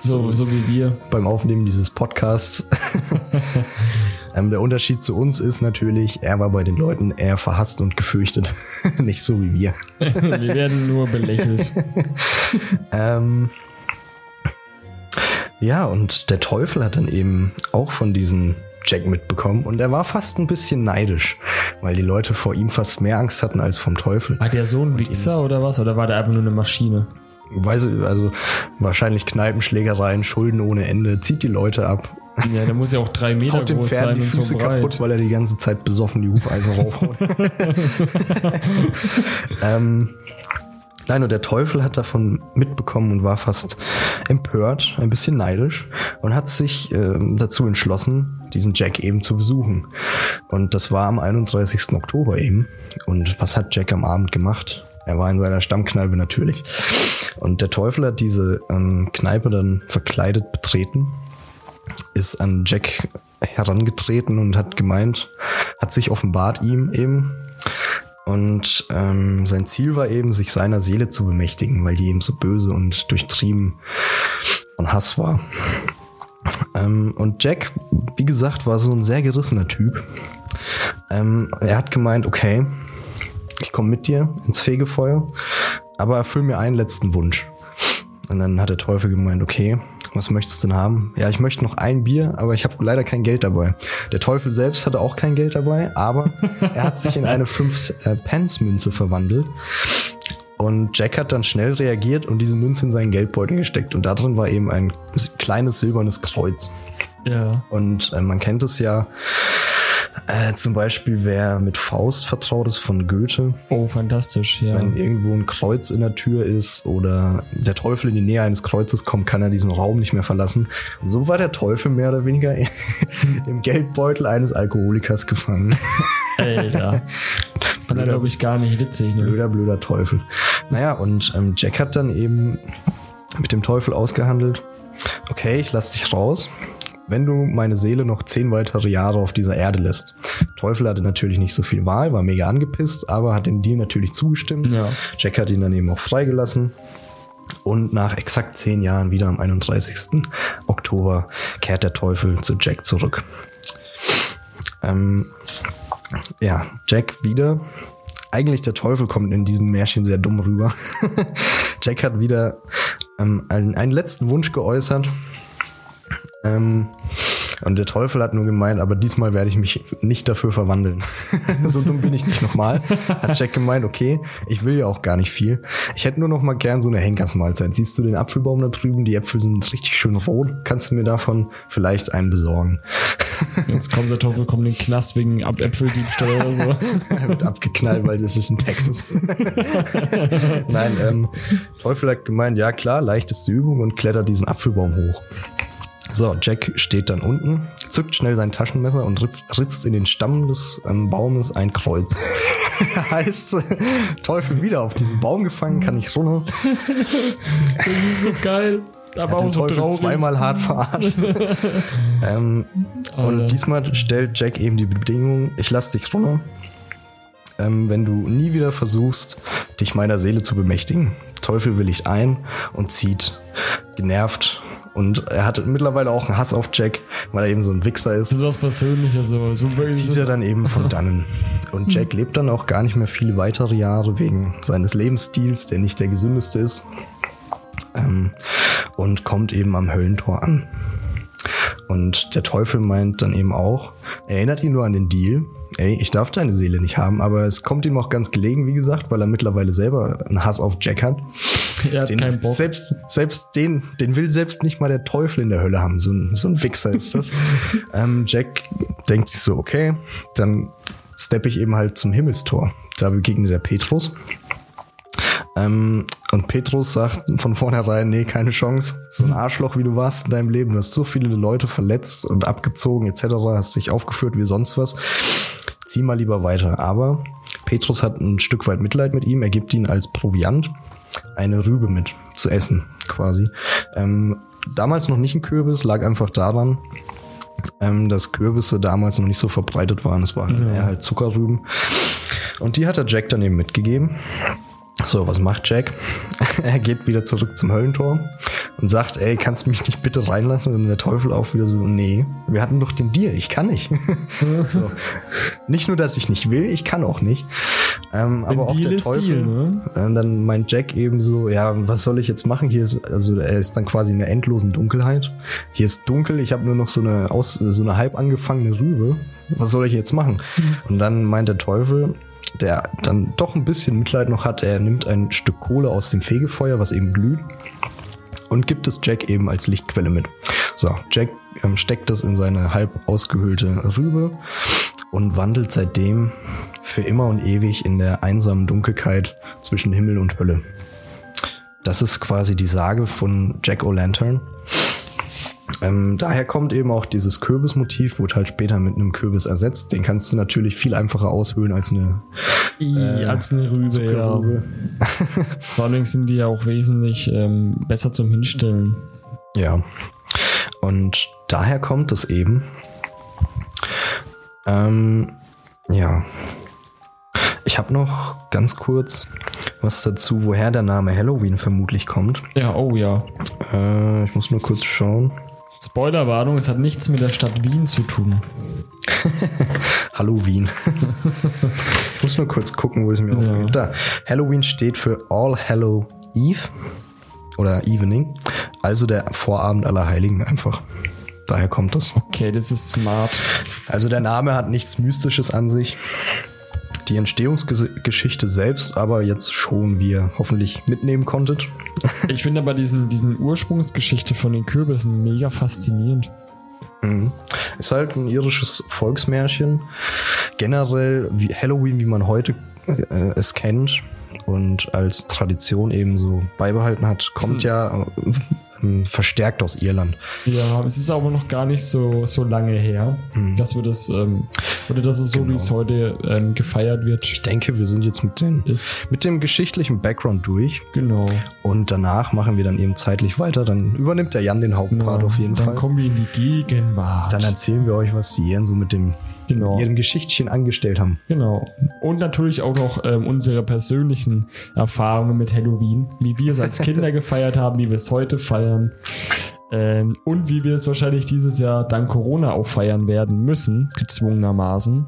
So, so wie wir. beim Aufnehmen dieses Podcasts. ähm, der Unterschied zu uns ist natürlich, er war bei den Leuten eher verhasst und gefürchtet. Nicht so wie wir. wir werden nur belächelt. Ähm, ja, und der Teufel hat dann eben auch von diesem Jack mitbekommen und er war fast ein bisschen neidisch, weil die Leute vor ihm fast mehr Angst hatten als vom Teufel. War der so ein Wichser oder was? Oder war der einfach nur eine Maschine? Weiß, ich, also wahrscheinlich Kneipenschlägereien, Schulden ohne Ende, zieht die Leute ab, Ja, der muss ja auch drei Meter haut groß Pferd sein die und so Füße breit. kaputt, weil er die ganze Zeit besoffen die Hufeisen raufhaut. ähm, nein, und der Teufel hat davon mitbekommen und war fast empört, ein bisschen neidisch und hat sich ähm, dazu entschlossen, diesen Jack eben zu besuchen. Und das war am 31. Oktober eben. Und was hat Jack am Abend gemacht? Er war in seiner Stammkneipe natürlich. Und der Teufel hat diese ähm, Kneipe dann verkleidet betreten ist an Jack herangetreten und hat gemeint, hat sich offenbart ihm eben. Und ähm, sein Ziel war eben, sich seiner Seele zu bemächtigen, weil die eben so böse und durchtrieben von Hass war. Ähm, und Jack, wie gesagt, war so ein sehr gerissener Typ. Ähm, er hat gemeint, okay, ich komme mit dir ins Fegefeuer, aber erfüll mir einen letzten Wunsch. Und dann hat der Teufel gemeint, okay, was möchtest du denn haben? Ja, ich möchte noch ein Bier, aber ich habe leider kein Geld dabei. Der Teufel selbst hatte auch kein Geld dabei, aber er hat sich in eine 5-Pence-Münze verwandelt. Und Jack hat dann schnell reagiert und diese Münze in seinen Geldbeutel gesteckt. Und da drin war eben ein kleines silbernes Kreuz. Ja. Und äh, man kennt es ja äh, zum Beispiel, wer mit Faust vertraut ist von Goethe, Oh, fantastisch, ja. wenn irgendwo ein Kreuz in der Tür ist oder der Teufel in die Nähe eines Kreuzes kommt, kann er diesen Raum nicht mehr verlassen. Und so war der Teufel mehr oder weniger im Geldbeutel eines Alkoholikers gefangen. Alter. Das er, glaube ich, gar nicht witzig. Ne? Blöder, blöder Teufel. Naja, und ähm, Jack hat dann eben mit dem Teufel ausgehandelt, okay, ich lass dich raus, wenn du meine Seele noch zehn weitere Jahre auf dieser Erde lässt. Teufel hatte natürlich nicht so viel Wahl, war mega angepisst, aber hat dem Deal natürlich zugestimmt. Ja. Jack hat ihn dann eben auch freigelassen. Und nach exakt zehn Jahren, wieder am 31. Oktober, kehrt der Teufel zu Jack zurück. Ähm, ja, Jack wieder. Eigentlich der Teufel kommt in diesem Märchen sehr dumm rüber. Jack hat wieder ähm, einen, einen letzten Wunsch geäußert. Ähm, und der Teufel hat nur gemeint, aber diesmal werde ich mich nicht dafür verwandeln. so dumm bin ich nicht nochmal. Hat Jack gemeint, okay, ich will ja auch gar nicht viel. Ich hätte nur noch mal gern so eine Henkersmahlzeit. Siehst du den Apfelbaum da drüben? Die Äpfel sind richtig schön rot. Kannst du mir davon vielleicht einen besorgen? Jetzt kommt der Teufel, kommt in den Knast wegen Ab Äpfeldiebstahl oder so. Er wird abgeknallt, weil es ist in Texas. Nein, ähm, Teufel hat gemeint, ja klar, leichteste Übung und klettert diesen Apfelbaum hoch. So, Jack steht dann unten, zückt schnell sein Taschenmesser und ritzt- in den Stamm des ähm, Baumes ein Kreuz. heißt, Teufel wieder auf diesem Baum gefangen, kann nicht runter. Das ist so geil. Aber auch so Teufel traurig. zweimal hart verarscht. ähm, und diesmal stellt Jack eben die Bedingung, ich lass dich runter, ähm, wenn du nie wieder versuchst, dich meiner Seele zu bemächtigen. Teufel willigt ein und zieht genervt Und er hat mittlerweile auch einen Hass auf Jack, weil er eben so ein Wichser ist. Das ist was Persönliches. So, so Zieht er dann eben von dannen. Und Jack lebt dann auch gar nicht mehr viele weitere Jahre wegen seines Lebensstils, der nicht der gesündeste ist. Ähm, und kommt eben am Höllentor an. Und der Teufel meint dann eben auch, erinnert ihn nur an den Deal. Ey, ich darf deine Seele nicht haben, aber es kommt ihm auch ganz gelegen, wie gesagt, weil er mittlerweile selber einen Hass auf Jack hat. er hat Den, keinen Bock. selbst, selbst den, den will selbst nicht mal der Teufel in der Hölle haben. So ein, so ein Wichser ist das. ähm, Jack denkt sich so, okay, dann steppe ich eben halt zum Himmelstor. Da begegnet der Petrus. Ähm, und Petrus sagt von vornherein, nee, keine Chance. So ein Arschloch, wie du warst in deinem Leben. Du hast so viele Leute verletzt und abgezogen etc. Hast dich aufgeführt wie sonst was. Zieh mal lieber weiter. Aber Petrus hat ein Stück weit Mitleid mit ihm. Er gibt ihn als Proviant eine Rübe mit zu essen, quasi. Ähm, damals noch nicht ein Kürbis, lag einfach daran, ähm, dass Kürbisse damals noch nicht so verbreitet waren. Es waren eher halt Zuckerrüben. Und die hat der Jack dann eben mitgegeben. So, was macht Jack? er geht wieder zurück zum Höllentor und sagt, ey, kannst du mich nicht bitte reinlassen? Und der Teufel auch wieder so, nee, wir hatten doch den Deal, ich kann nicht. so. Nicht nur, dass ich nicht will, ich kann auch nicht. Ähm, aber auch Deal der ist Teufel. Deal, ne? Und dann meint Jack eben so, ja, was soll ich jetzt machen? Hier ist, also er ist dann quasi in der endlosen Dunkelheit. Hier ist dunkel, ich habe nur noch so eine aus, so eine halb angefangene Rübe. Was soll ich jetzt machen? Und dann meint der Teufel, der dann doch ein bisschen Mitleid noch hat, er nimmt ein Stück Kohle aus dem Fegefeuer, was eben glüht, und gibt es Jack eben als Lichtquelle mit. So, Jack ähm, steckt das in seine halb ausgehöhlte Rübe und wandelt seitdem für immer und ewig in der einsamen Dunkelheit zwischen Himmel und Hölle. Das ist quasi die Sage von Jack O'Lantern. Ähm, daher kommt eben auch dieses Kürbismotiv, wurde halt später mit einem Kürbis ersetzt. Den kannst du natürlich viel einfacher aushöhlen als eine I, als eine Rübe, ja. Vor allem sind die ja auch wesentlich ähm, besser zum Hinstellen. Ja. Und daher kommt es eben. Ähm, ja. Ich habe noch ganz kurz was dazu, woher der Name Halloween vermutlich kommt. Ja, oh ja. Äh, ich muss nur kurz schauen. Spoilerwarnung, es hat nichts mit der Stadt Wien zu tun. Halloween. ich muss nur kurz gucken, wo es mir Ja. aufgeht. Da. Halloween steht für All Hallow Eve oder Evening, also der Vorabend aller Heiligen einfach. Daher kommt das. Okay, das ist smart. Also der Name hat nichts Mystisches an sich. Die Entstehungsgeschichte selbst aber jetzt schon, wie ihr hoffentlich mitnehmen konntet. Ich finde aber diesen, diesen Ursprungsgeschichte von den Kürbissen mega faszinierend. Ist halt ein irisches Volksmärchen. Generell wie Halloween, wie man heute äh, es kennt und als Tradition eben so beibehalten hat, kommt ja verstärkt aus Irland. Ja, es ist aber noch gar nicht so, so lange her, dass wir das, ähm, oder dass es so, Genau. wie es heute ähm, gefeiert Ich wird, denke, wir sind jetzt mit, den, ist. mit dem geschichtlichen Background durch Genau. und danach machen wir dann eben zeitlich weiter. Dann übernimmt der Jan den Hauptpart genau. auf jeden Dann Fall. kommen wir in die Gegenwart. Dann erzählen wir euch, was die Jan so mit dem Genau. ihrem Geschichtchen angestellt haben. Genau. Und natürlich auch noch ähm, unsere persönlichen Erfahrungen mit Halloween, wie wir es als Kinder gefeiert haben, wie wir es heute feiern. Ähm, und wie wir es wahrscheinlich dieses Jahr dank Corona auch feiern werden müssen, gezwungenermaßen.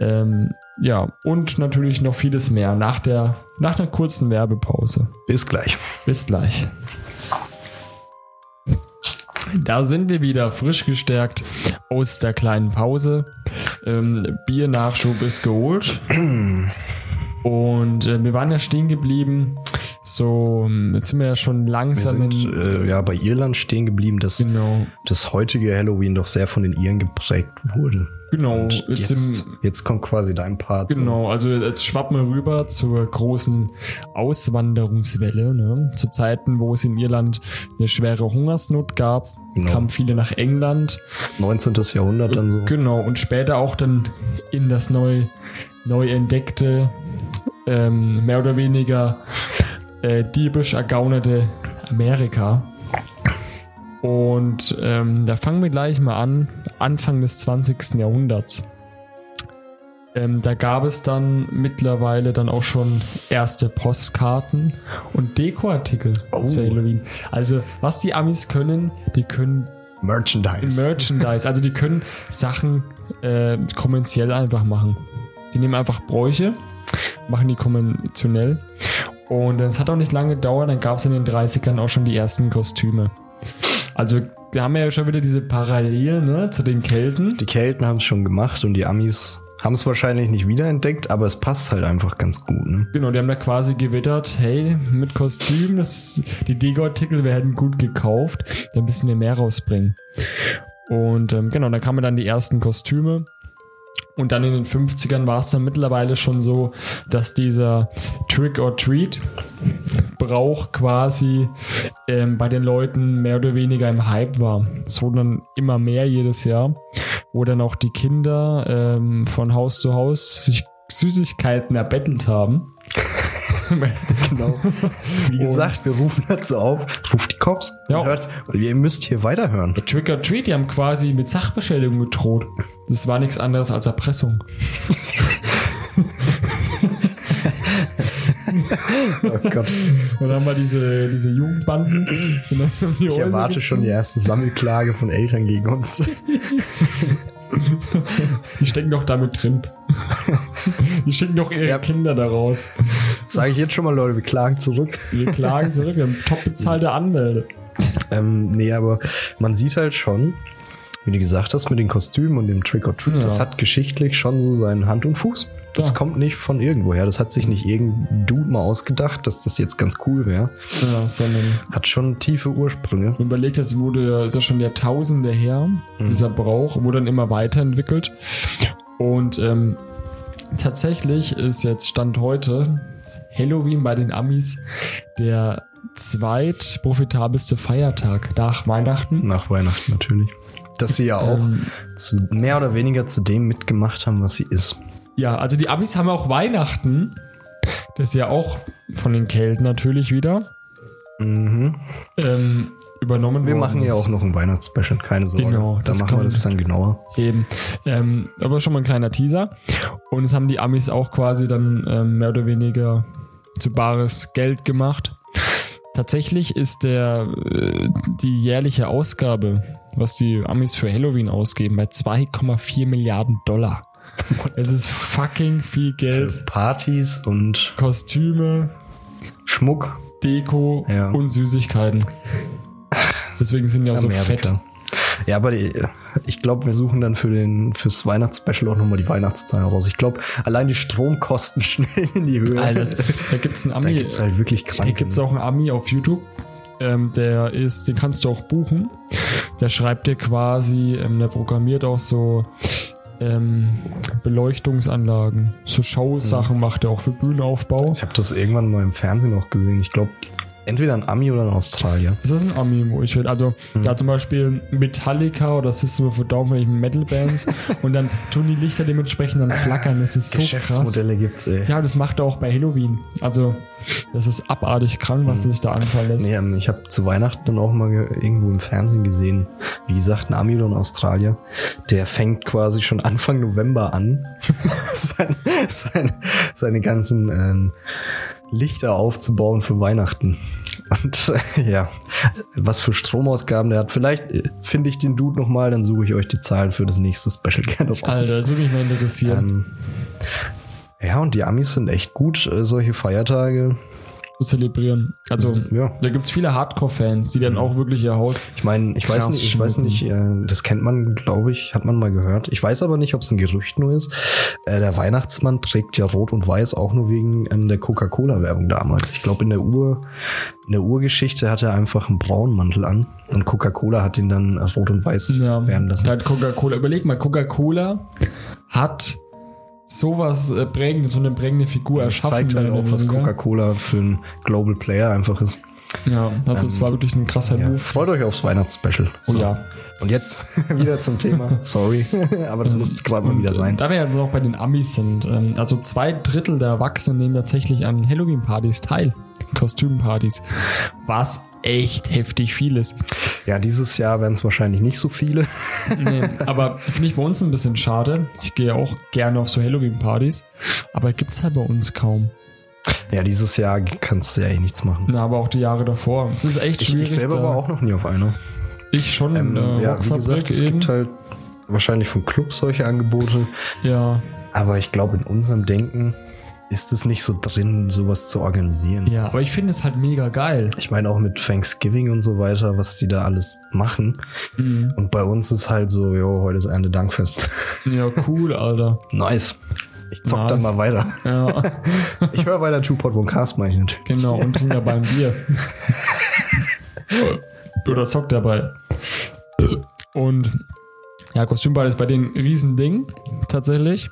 Ähm, ja, und natürlich noch vieles mehr nach der nach einer kurzen Werbepause. Bis gleich. Bis gleich. Da sind wir wieder frisch gestärkt aus der kleinen Pause. Ähm, Biernachschub ist geholt. Und äh, wir waren ja stehen geblieben. So, ähm, jetzt sind wir ja schon Wir langsam sind in. äh, ja bei Irland stehen geblieben, dass Genau, das heutige Halloween doch sehr von den Iren geprägt wurde. genau. Jetzt, jetzt, im, jetzt kommt quasi dein Part. Genau, also jetzt schwappen wir rüber zur großen Auswanderungswelle. Ne? Zu Zeiten, wo es in Irland eine schwere Hungersnot gab, Genau. kamen viele nach England. 19. Jahrhundert dann so. Genau, und später auch dann in das neu, neu entdeckte, ähm, mehr oder weniger äh, diebisch ergaunerte Amerika. Und ähm, da fangen wir gleich mal an, Anfang des 20. Jahrhunderts. Ähm, da gab es dann mittlerweile dann auch schon erste Postkarten und Dekoartikel Oh. zu Halloween. Also, was die Amis können, die können Merchandise. Merchandise. Also die können Sachen äh, kommerziell einfach machen. Die nehmen einfach Bräuche, machen die konventionell. Und es hat auch nicht lange gedauert, dann gab es in den 30ern auch schon die ersten Kostüme. Also da haben wir ja schon wieder diese Parallelen ne, zu den Kelten. die Kelten haben es schon gemacht und die Amis haben es wahrscheinlich nicht wiederentdeckt, aber es passt halt einfach ganz gut. Ne? Genau, die haben da quasi gewittert, hey, mit Kostüm, das, die Deko-Artikel werden gut gekauft, da müssen wir mehr rausbringen. Und ähm, genau, da kamen dann die ersten Kostüme. Und dann in den 50ern war es dann mittlerweile schon so, dass dieser Trick or Treat Brauch quasi ähm, bei den Leuten mehr oder weniger im Hype war. Es dann immer mehr jedes Jahr, wo dann auch die Kinder ähm, von Haus zu Haus sich Süßigkeiten erbettelt haben. Genau. Wie gesagt, wir rufen dazu auf, ruft die Cops. Ja. Und hört, weil ihr müsst hier weiterhören. Trick or Treat, die haben quasi mit Sachbeschädigung gedroht. Das war nichts anderes als Erpressung. Oh Gott. Und dann haben wir diese, diese Jugendbanden. Die Ich erwarte schon die gezogen. erste Sammelklage von Eltern gegen uns. Die stecken doch damit drin. Die schicken doch ihre Ja. Kinder da raus. Sage ich jetzt schon mal, Leute, wir klagen zurück. Wir klagen zurück. Wir haben top bezahlte Anwälte. Ähm, nee, aber man sieht halt schon, wie du gesagt hast, mit den Kostümen und dem Trick or Treat, Ja. das hat geschichtlich schon so seinen Hand und Fuß. Das Ja. kommt nicht von irgendwoher. Das hat sich nicht irgendein Dude mal ausgedacht, dass das jetzt ganz cool wäre. Ja, sondern Hat schon tiefe Ursprünge. man überlegt, das wurde ist ja schon Jahrtausende her, dieser Brauch, wurde dann immer weiterentwickelt. Und ähm, tatsächlich ist jetzt Stand heute Halloween bei den Amis der zweitprofitabelste Feiertag nach Weihnachten. Nach Weihnachten natürlich. Dass sie ja auch Ähm, zu, mehr oder weniger zu dem mitgemacht haben, was sie ist. Ja, also die Amis haben auch Weihnachten. Das ist ja auch von den Kelten natürlich wieder Mhm. ähm, übernommen Wir machen ja auch noch ein Weihnachtsspecial, keine Sorge. Genau, da machen wir das dann genauer. Eben. Ähm, aber schon mal ein kleiner Teaser. Und es haben die Amis auch quasi dann ähm, mehr oder weniger zu bares Geld gemacht. Tatsächlich ist der äh, die jährliche Ausgabe, was die Amis für Halloween ausgeben, bei 2,4 Milliarden Dollar. Es ist fucking viel Für Geld. Partys und Kostüme, Schmuck. Deko Ja. und Süßigkeiten. Deswegen sind die auch so fett. Ja, aber die, ich glaube, wir suchen dann für den fürs Weihnachtsspecial auch nochmal die Weihnachtszahlen raus. Ich glaube, allein die Stromkosten schnell in die Höhe. Alter, da gibt's einen da Ami. gibt's halt wirklich Da krank. gibt es auch einen Ami auf YouTube. Ähm, der ist, den kannst du auch buchen. Der schreibt dir quasi, ähm, der programmiert auch so ähm, Beleuchtungsanlagen. So Showsachen macht er auch für Bühnenaufbau. Ich habe das irgendwann mal im Fernsehen auch gesehen. Ich glaube, entweder ein Ami oder ein Australier. Das ist ein Ami, wo ich will. Also, Hm. da zum Beispiel Metallica oder System of a Down, welche Metal-Bands. und dann tun die Lichter dementsprechend dann flackern. Das ist so krass. Geschäftsmodelle gibt's, ey. Ja, das macht er auch bei Halloween. Also, das ist abartig krank, was Hm. sich da anfallen lässt. Nee, ähm, ich habe zu Weihnachten dann auch mal ge- irgendwo im Fernsehen gesehen, wie gesagt, ein Ami oder ein Australier, der fängt quasi schon Anfang November an, sein, sein, seine ganzen ähm, Lichter aufzubauen für Weihnachten. Und äh, ja, was für Stromausgaben der hat. Vielleicht äh, finde ich den Dude nochmal, dann suche ich euch die Zahlen für das nächste Special gerne raus. Alter, das würde mich mal interessieren. Ähm, ja, und die Amis sind echt gut, äh, solche Feiertage. Zu zelebrieren. Also, ja. da gibt es viele Hardcore-Fans, die dann auch wirklich ihr Haus. Ich meine, ich weiß nicht, ich weiß nicht, äh, das kennt man, glaube ich, hat man mal gehört. Ich weiß aber nicht, ob es ein Gerücht nur ist. Äh, der Weihnachtsmann trägt ja Rot und Weiß auch nur wegen ähm, der Coca-Cola-Werbung damals. Ich glaube, in der Ur, in der Urgeschichte hat er einfach einen braunen Mantel an und Coca-Cola hat ihn dann äh, Rot und Weiß Ja, werden lassen. hat Coca-Cola. Überleg mal, Coca-Cola hat sowas äh, prägendes, so eine prägende Figur Das erschaffen. zeigt halt auch, was. Coca-Cola für ein Global Player einfach ist. Ja, also es war wirklich ein krasser Ja, Move. freut euch aufs Weihnachtsspecial. Oh ja. Und jetzt wieder zum Thema. Sorry, aber das musste gerade mal wieder sein. Da wir jetzt noch bei den Amis sind, ähm, also zwei Drittel der Erwachsenen nehmen tatsächlich an Halloween-Partys teil. Kostümpartys. Was echt heftig viel ist. Ja, dieses Jahr werden es wahrscheinlich nicht so viele. Nee, aber finde ich bei uns ein bisschen schade. Ich gehe auch gerne auf so Halloween-Partys, aber gibt's halt bei uns kaum. Ja, dieses Jahr kannst du ja eh nichts machen. Na, aber auch die Jahre davor. Es ist echt Ich, schwierig. ich selber war auch noch nie auf einer. Ich schon Ähm, der ja, wie gesagt, es eben. gibt halt wahrscheinlich von Clubs solche Angebote. ja, Aber ich glaube, in unserem Denken ist es nicht so drin, sowas zu organisieren. ja, aber ich finde es halt mega geil. Ich meine auch mit Thanksgiving und so weiter, was die da alles machen. Mhm. Und bei uns ist halt so, jo, heute ist Ende Dankfest. Ja, cool, Alter. nice. Ich zock Nice. dann mal weiter. Ja, Ich höre weiter Two Pot One Cast, meine ich natürlich. genau. Und trink dabei ein Bier. Oder zockt dabei. Und ja, Kostümball ist bei denen ein Riesending, tatsächlich.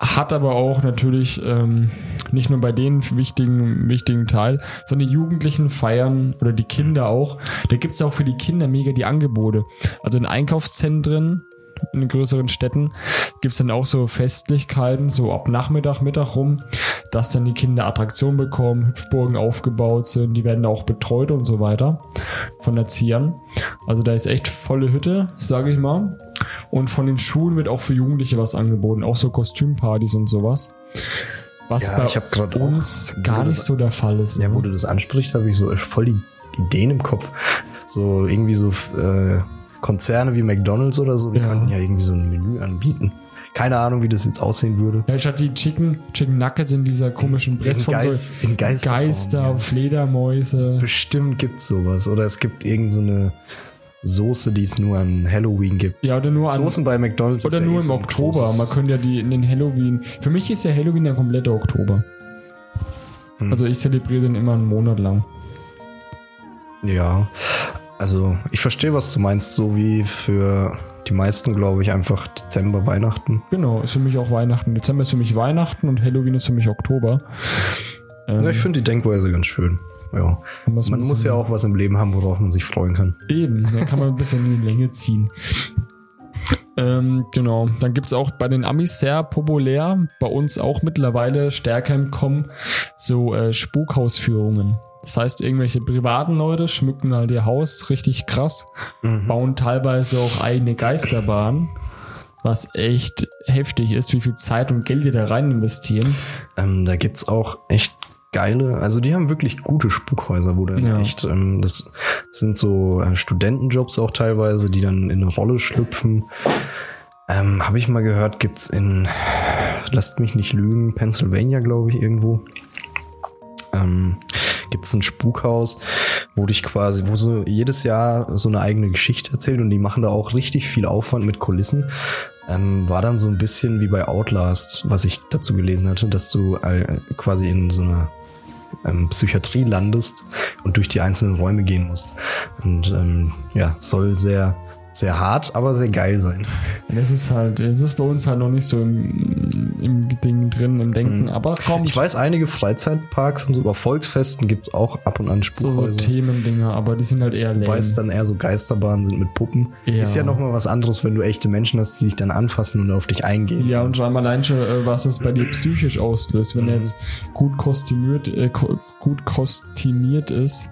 Hat aber auch natürlich ähm, nicht nur bei denen wichtigen, wichtigen Teil, sondern die Jugendlichen feiern oder die Kinder auch. Da gibt es auch für die Kinder mega die Angebote. Also in Einkaufszentren, in größeren Städten, gibt es dann auch so Festlichkeiten, so ab Nachmittag, Mittag rum, dass dann die Kinder Attraktionen bekommen, Hüpfburgen aufgebaut sind, die werden auch betreut und so weiter von Erziehern. Also da ist echt volle Hütte, sage ich mal. Und von den Schulen wird auch für Jugendliche was angeboten, auch so Kostümpartys und sowas. Was Ja, bei auch- uns wo gar nicht das- so der Fall ist. Ja, ne? wo du das ansprichst, habe ich so voll die Ideen im Kopf. So irgendwie so äh, Konzerne wie McDonalds oder so, die Ja. könnten ja irgendwie so ein Menü anbieten. Keine Ahnung, wie das jetzt aussehen würde. Ja, statt die Chicken, Chicken Nuggets in dieser komischen Pressform, Geist- so in Geisterform, Geister, ja. Fledermäuse. Bestimmt gibt's sowas. Oder es gibt irgend so eine Soße, die es nur an Halloween gibt. Ja, oder nur an, Soßen bei McDonalds. oder nur eh im so Oktober. Man könnte ja die in den Halloween. Für mich ist ja Halloween der komplette Oktober. Hm. Also ich zelebriere den immer einen Monat lang. Ja, also ich verstehe, was du meinst. So wie für die meisten, glaube ich, einfach Dezember, Weihnachten. Genau, ist für mich auch Weihnachten. Dezember ist für mich Weihnachten und Halloween ist für mich Oktober. Ähm, Ja, ich finde die Denkweise ganz schön. Ja. man muss ja auch was im Leben haben, worauf man sich freuen kann. Eben, da kann man ein bisschen in die Länge ziehen. Ähm, genau, dann gibt es auch bei den Amis sehr populär, bei uns auch mittlerweile stärker im Kommen, so äh, Spukhausführungen. Das heißt, irgendwelche privaten Leute schmücken halt ihr Haus richtig krass, bauen teilweise auch eigene Geisterbahnen, was echt heftig ist, wie viel Zeit und Geld die da rein investieren. Ähm, da gibt's auch echt geile, also die haben wirklich gute Spukhäuser, wo dann Ja. echt, ähm, das sind so äh, Studentenjobs auch teilweise, die dann in eine Rolle schlüpfen. Ähm, Habe ich mal gehört, gibt's in, lasst mich nicht lügen, Pennsylvania, glaube ich, irgendwo. Ähm, gibt's ein Spukhaus, wo dich quasi, wo so jedes Jahr so eine eigene Geschichte erzählt und die machen da auch richtig viel Aufwand mit Kulissen. Ähm, war dann so ein bisschen wie bei Outlast, was ich dazu gelesen hatte, dass du äh, quasi in so einer ähm, Psychiatrie landest und durch die einzelnen Räume gehen musst. Und ähm, ja, soll sehr, sehr hart, aber sehr geil sein. Das ist halt, es ist bei uns halt noch nicht so im, im Ding drin, im Denken, aber kommt. Ich weiß, einige Freizeitparks und so, bei Volksfesten gibt's auch ab und an so, so Spukhäuser. Themendinger, aber die sind halt eher lame. Weil es dann eher so Geisterbahnen sind mit Puppen. Ja. Ist ja nochmal was anderes, wenn du echte Menschen hast, die dich dann anfassen und auf dich eingehen. Ja, und vor allem allein schon, äh, was es bei dir psychisch auslöst, wenn er jetzt gut kostümiert, äh, gut kostümiert ist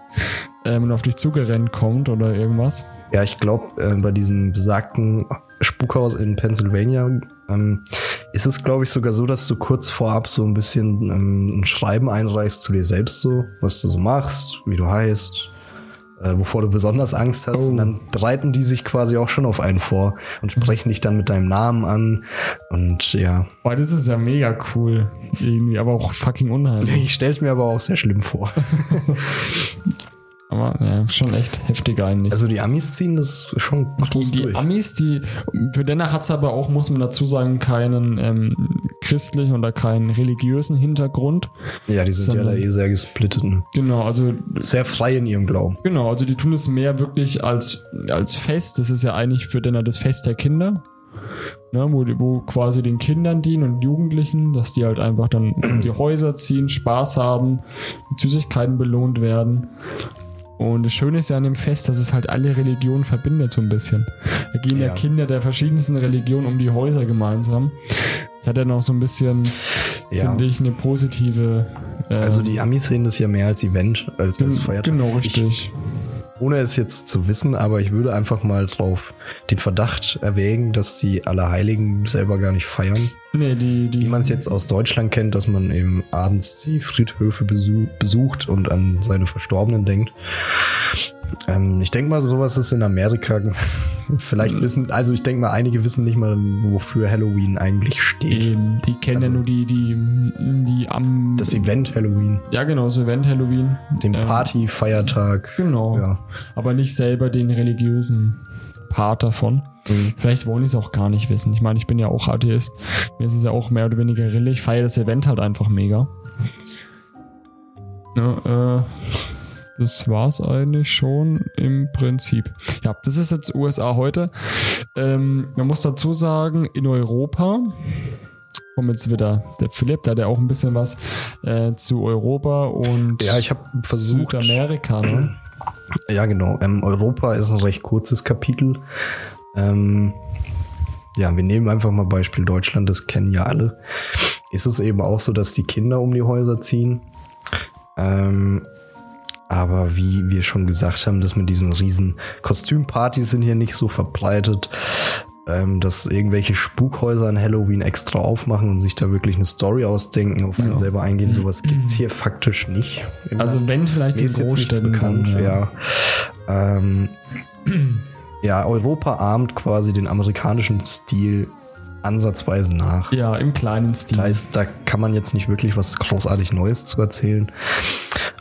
ähm, und auf dich zugerennt kommt oder irgendwas. Ja, ich glaube, äh, bei diesem besagten Spukhaus in Pennsylvania ähm, ist es, glaube ich, sogar so, dass du kurz vorab so ein bisschen ähm, ein Schreiben einreichst zu dir selbst, so, was du so machst, wie du heißt, äh, wovor du besonders Angst hast. Oh. Und dann bereiten die sich quasi auch schon auf einen vor und sprechen dich dann mit deinem Namen an. Und ja, Boah, das ist ja mega cool. Irgendwie, aber auch fucking unheimlich. ich stelle es mir aber auch sehr schlimm vor. Aber ja, schon echt heftig eigentlich. Also die Amis ziehen das schon Die, groß die durch. Amis, die für denner hat es aber auch, muss man dazu sagen, keinen ähm, christlichen oder keinen religiösen Hintergrund. ja, die sind ja da eh sehr gesplittet. Genau, also Sehr frei in ihrem Glauben. genau, also die tun es mehr wirklich als, als Fest. Das ist ja eigentlich für denner das Fest der Kinder. ne, wo, die- wo quasi den Kindern dienen und Jugendlichen, dass die halt einfach dann um die Häuser ziehen, Spaß haben, mit Süßigkeiten belohnt werden. Und das Schöne ist ja an dem Fest, dass es halt alle Religionen verbindet so ein bisschen. Da gehen ja, Ja. Kinder der verschiedensten Religionen um die Häuser gemeinsam. Das hat ja noch so ein bisschen, Ja. finde ich, eine positive. äh, Also die Amis sehen das ja mehr als Event, als als Feiertag. Genau, Ich, richtig. ohne es jetzt zu wissen, aber ich würde einfach mal drauf den Verdacht erwägen, dass die Allerheiligen selber gar nicht feiern. Nee, die, die, Wie man es jetzt aus Deutschland kennt, dass man eben abends die Friedhöfe besu besucht und an seine Verstorbenen denkt. Ähm, ich denke mal, sowas ist in Amerika vielleicht wissen, also ich denke mal, einige wissen nicht mal, wofür Halloween eigentlich steht. Eben, die kennen Also- ja nur die, die, die am. Das Event Halloween, ja, genau, das Event Halloween. den Ähm, Party-Feiertag. Genau. Ja. Aber nicht selber den religiösen Part davon. Mhm. Vielleicht wollen die es auch gar nicht wissen. Ich meine, ich bin ja auch Atheist. Mir ist es ja auch mehr oder weniger Rille. Ich feiere das Event halt einfach mega. Ja, äh, das war's eigentlich schon im Prinzip. Ja, das ist jetzt USA heute. Ähm, man muss dazu sagen, in Europa kommt jetzt wieder der Philipp, da hat ja auch ein bisschen was äh, zu Europa und Ja, ich habe versucht. Südamerika, ne? Ja, genau. Ähm, Europa ist ein recht kurzes Kapitel. Ähm, ja, wir nehmen einfach mal Beispiel Deutschland, das kennen ja alle. Ist es eben auch so, dass die Kinder um die Häuser ziehen. Ähm, aber wie wir schon gesagt haben, dass mit diesen riesen Kostümpartys sind hier nicht so verbreitet. Ähm, dass irgendwelche Spukhäuser an Halloween extra aufmachen und sich da wirklich eine Story ausdenken, auf einen Ja. selber eingehen. Sowas gibt's hier faktisch nicht. Also wenn vielleicht Mir in ist Großstädten bekannt, dann, ja. Ähm, ja, Europa ahmt quasi den amerikanischen Stil ansatzweise nach. Ja, im kleinen Stil. Da, ist, da kann man jetzt nicht wirklich was großartig Neues zu erzählen.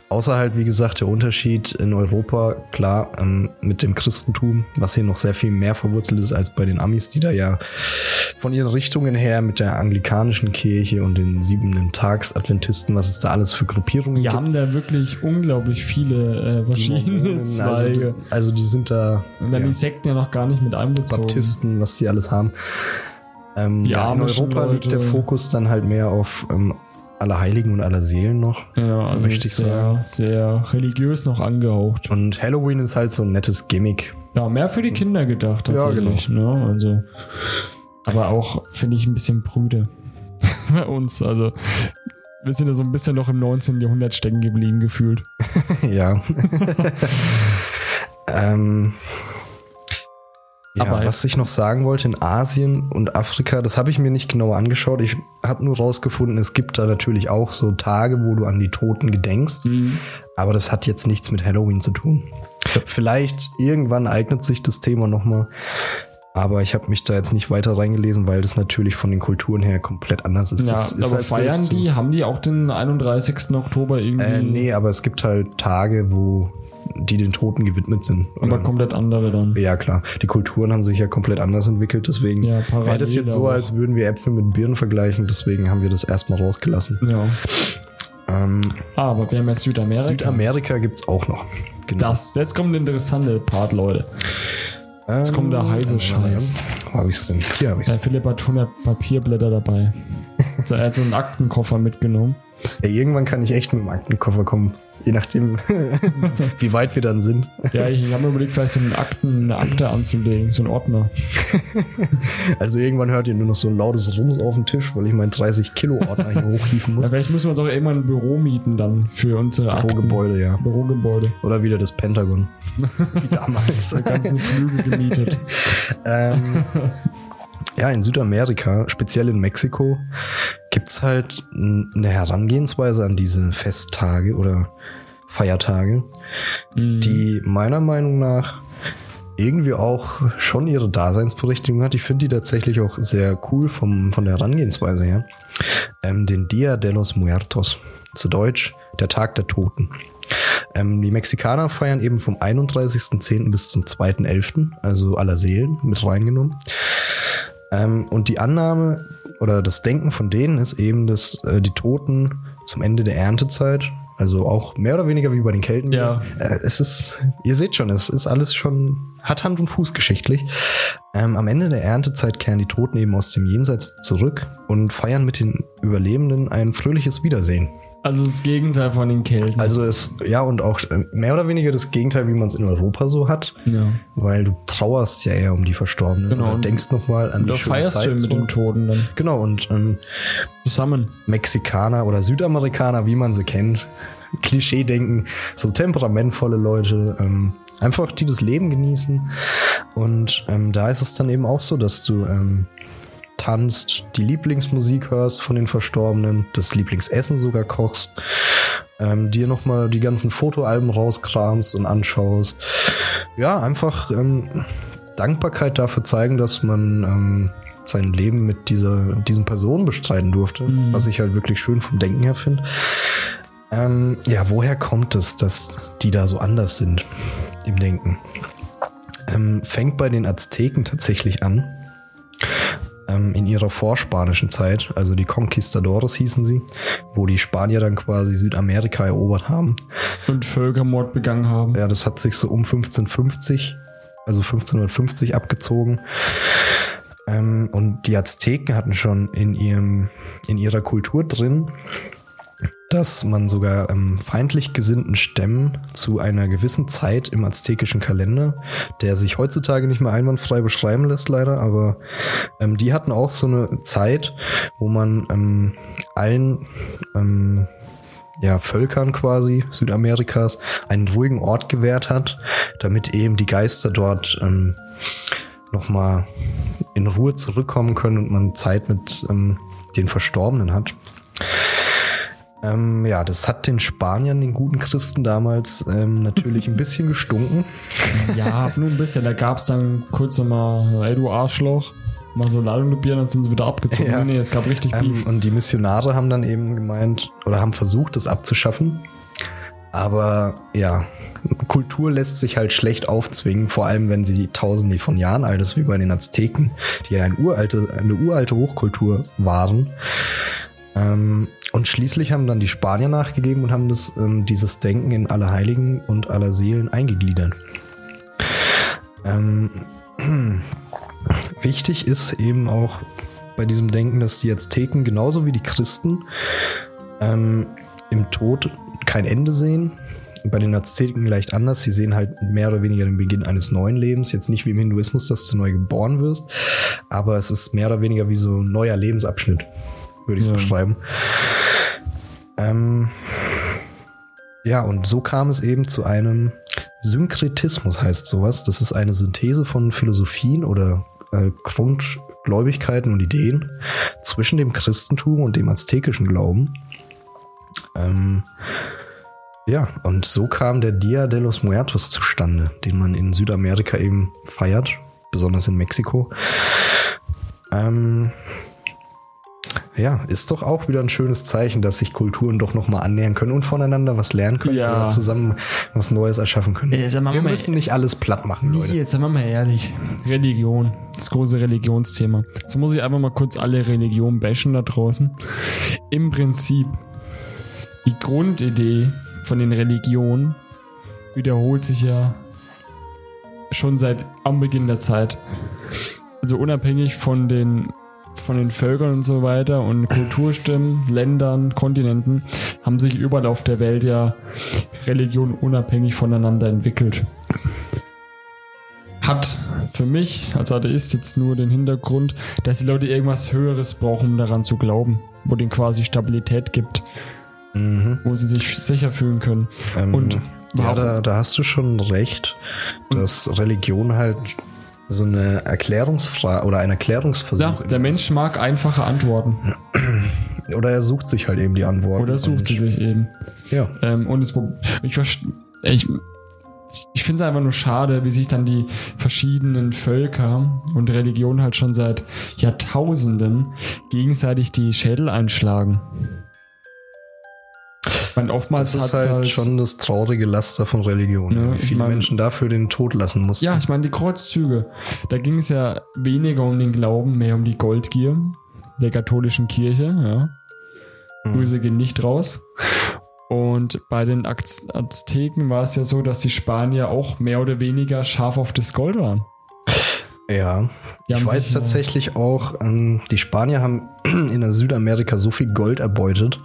Außer halt, wie gesagt, der Unterschied in Europa, klar, ähm, mit dem Christentum, was hier noch sehr viel mehr verwurzelt ist als bei den Amis, die da ja von ihren Richtungen her mit der anglikanischen Kirche und den siebenten Tags-Adventisten, was es da alles für Gruppierungen Die gibt. haben da wirklich unglaublich viele äh, Die verschiedene Mormonen, Zweige. Also, also die sind da Und dann ja, die Sekten ja noch gar nicht mit einbezogen. Baptisten, was die alles haben. Ähm, ja, in Europa liegt der Leute. Fokus dann halt mehr auf ähm, Allerheiligen und Allerseelen noch. Ja, also Möchte ich sehr, sehr religiös noch angehaucht. Und Halloween ist halt so ein nettes Gimmick. Ja, mehr für die Kinder gedacht Ja, tatsächlich. ne? Also, aber auch, finde ich, ein bisschen prüde bei uns. Also, wir sind ja so ein bisschen noch im 19. Jahrhundert stecken geblieben, gefühlt. ja. ähm, ja, Aber- was ich noch sagen wollte, in Asien und Afrika, das habe ich mir nicht genauer angeschaut. Ich habe nur rausgefunden, es gibt da natürlich auch so Tage, wo du an die Toten gedenkst. Aber das hat jetzt nichts mit Halloween zu tun. Vielleicht irgendwann eignet sich das Thema nochmal. Aber ich habe mich da jetzt nicht weiter reingelesen, weil das natürlich von den Kulturen her komplett anders ist. Ja, ist aber feiern die, haben die auch den 31. Oktober irgendwie? Äh, nee, aber es gibt halt Tage, wo die den Toten gewidmet sind. aber Oder- komplett andere dann. ja, klar. Die Kulturen haben sich ja komplett anders entwickelt. Deswegen Ja, wäre das jetzt so, als würden wir Äpfel mit Birnen vergleichen. Deswegen haben wir das erstmal rausgelassen. Ja. Ähm, Ah, aber wir haben ja Südamerika. Südamerika gibt's auch noch. Genau. Das, jetzt kommt der interessante Part, Leute. Jetzt kommt der heiße Scheiß. Wo hab ich's denn? Hier hab ich's. Der Philipp hat 100 Papierblätter dabei. Er hat so einen Aktenkoffer mitgenommen. Ey, irgendwann kann ich echt mit dem Aktenkoffer kommen. Je nachdem, wie weit wir dann sind. Ja, ich, ich habe mir überlegt, vielleicht so einen Akten, eine Akte anzulegen, so einen Ordner. Also irgendwann hört ihr nur noch so ein lautes Rums auf dem Tisch, weil ich meinen 30 Kilo Ordner hier hochhieven Ja, muss. vielleicht müssen wir uns auch irgendwann ein Büro mieten dann für unsere Akten. Bürogebäude, ja. Bürogebäude. Oder wieder das Pentagon. Wie damals. Die ganzen Flüge gemietet. ähm, ja, in Südamerika, speziell in Mexiko, gibt's halt eine Herangehensweise an diese Festtage oder Feiertage, Mhm. die meiner Meinung nach irgendwie auch schon ihre Daseinsberechtigung hat. Ich finde die tatsächlich auch sehr cool vom, von der Herangehensweise her. Ähm, den Dia de los Muertos, zu Deutsch der Tag der Toten. Ähm, die Mexikaner feiern eben vom 31.10. bis zum 2.11., also aller Seelen mit reingenommen. Ähm, und die Annahme oder das Denken von denen ist eben, dass äh, die Toten zum Ende der Erntezeit, Also auch mehr oder weniger wie bei den Kelten. Ja. Äh, es ist, ihr seht schon, es ist alles schon, hat Hand und Fuß geschichtlich. Ähm, am Ende der Erntezeit kehren die Toten eben aus dem Jenseits zurück und feiern mit den Überlebenden ein fröhliches Wiedersehen. Also das Gegenteil von den Kelten. Also es, ja, und auch äh, mehr oder weniger das Gegenteil, wie man es in Europa so hat. ja. Weil du trauerst ja eher um die Verstorbenen. Genau. Oder denkst nochmal an Da die schöne feierst Zeit. du mit so. den Toten dann Genau, und ähm, zusammen. Mexikaner oder Südamerikaner, wie man sie kennt, Klischee denken, so temperamentvolle Leute, ähm, einfach die das Leben genießen. Und ähm, da ist es dann eben auch so, dass du ähm, tanzt, die Lieblingsmusik hörst von den Verstorbenen, das Lieblingsessen sogar kochst, ähm, dir nochmal die ganzen Fotoalben rauskramst und anschaust. Ja, einfach ähm, Dankbarkeit dafür zeigen, dass man ähm, sein Leben mit dieser, diesen Personen bestreiten durfte, Mhm. was ich halt wirklich schön vom Denken her finde. Ähm, ja, woher kommt es, dass die da so anders sind im Denken? Ähm, fängt bei den Azteken tatsächlich an. Ihrer vorspanischen Zeit, also die Conquistadores hießen sie, wo die Spanier dann quasi Südamerika erobert haben. Und Völkermord begangen haben. Ja, das hat sich so um 1550, also 1550 abgezogen. Ähm, und die Azteken hatten schon in, ihrem, in ihrer Kultur drin, dass man sogar ähm, feindlich gesinnten Stämmen zu einer gewissen Zeit im aztekischen Kalender, der sich heutzutage nicht mehr einwandfrei beschreiben lässt, leider, aber ähm, die hatten auch so eine Zeit, wo man ähm, allen ähm, ja, Völkern quasi Südamerikas einen ruhigen Ort gewährt hat, damit eben die Geister dort ähm, nochmal in Ruhe zurückkommen können und man Zeit mit ähm, den Verstorbenen hat. Ähm, ja, das hat den Spaniern, den guten Christen damals ähm, natürlich ein bisschen gestunken. Ja, nur ein bisschen. Da gab es dann kurz nochmal, ey du Arschloch, mal so Ladung Bier, dann sind sie wieder abgezogen. Ja. Nee, nee, es gab richtig Ähm, Beef. und die Missionare haben dann eben gemeint oder haben versucht, das abzuschaffen. Aber ja, Kultur lässt sich halt schlecht aufzwingen, vor allem wenn sie tausende von Jahren alt ist, wie bei den Azteken, die ja ein uralte, eine uralte Hochkultur waren. Ähm, und schließlich haben dann die Spanier nachgegeben und haben das, ähm, dieses Denken in alle Heiligen und aller Seelen eingegliedert. Ähm, wichtig ist eben auch bei diesem Denken, dass die Azteken genauso wie die Christen ähm, im Tod kein Ende sehen. Bei den Azteken leicht anders. Sie sehen halt mehr oder weniger den Beginn eines neuen Lebens. Jetzt nicht wie im Hinduismus, dass du neu geboren wirst, aber es ist mehr oder weniger wie so ein neuer Lebensabschnitt, würde ich es Ja. beschreiben. Ähm, ja, und so kam es eben zu einem Synkretismus, heißt sowas. Das ist eine Synthese von Philosophien oder äh, Grundgläubigkeiten und Ideen zwischen dem Christentum und dem aztekischen Glauben. Ähm, ja, und so kam der Dia de los Muertos zustande, den man in Südamerika eben feiert, besonders in Mexiko. Ähm, ja, ist doch auch wieder ein schönes Zeichen, dass sich Kulturen doch nochmal annähern können und voneinander was lernen können Ja. oder zusammen was Neues erschaffen können. Sag mal, Wir mal- müssen nicht alles platt machen, Leute. Jetzt sind wir mal ehrlich. Religion. Das große Religionsthema. Jetzt muss ich einfach mal kurz alle Religionen bashen da draußen. Im Prinzip, die Grundidee von den Religionen wiederholt sich ja schon seit am Beginn der Zeit. Also unabhängig von den von den Völkern und so weiter und Kulturstimmen, Ländern, Kontinenten haben sich überall auf der Welt ja Religionen unabhängig voneinander entwickelt hat für mich als Atheist jetzt nur den Hintergrund, dass die Leute irgendwas Höheres brauchen, um daran zu glauben, wo denen quasi Stabilität gibt, Mhm. wo sie sich sicher fühlen können. Ähm, Und ja, da, da hast du schon recht, dass Religion halt so eine Erklärungsfrage oder ein Erklärungsversuch Ja, der Mensch mag einfache Antworten ist. Oder er sucht sich halt eben die Antworten. oder sucht Und- sie sich eben. Ja. Ähm, und es, ich, ich, ich finde es einfach nur schade, wie sich dann die verschiedenen Völker und Religionen halt schon seit Jahrtausenden gegenseitig die Schädel einschlagen. Ich meine, oftmals Das ist hat's halt, schon das traurige Laster von Religion. Ja, wie ich viele mein- Menschen dafür den Tod lassen mussten. Ja, ich meine, die Kreuzzüge. Da ging es ja weniger um den Glauben, mehr um die Goldgier der katholischen Kirche. Ja. Mhm. Grüße gehen nicht raus. Und bei den Az Azteken war es ja so, dass die Spanier auch mehr oder weniger scharf auf das Gold waren. Ja, Die ich weiß tatsächlich auch, ähm, die Spanier haben in Südamerika so viel Gold erbeutet,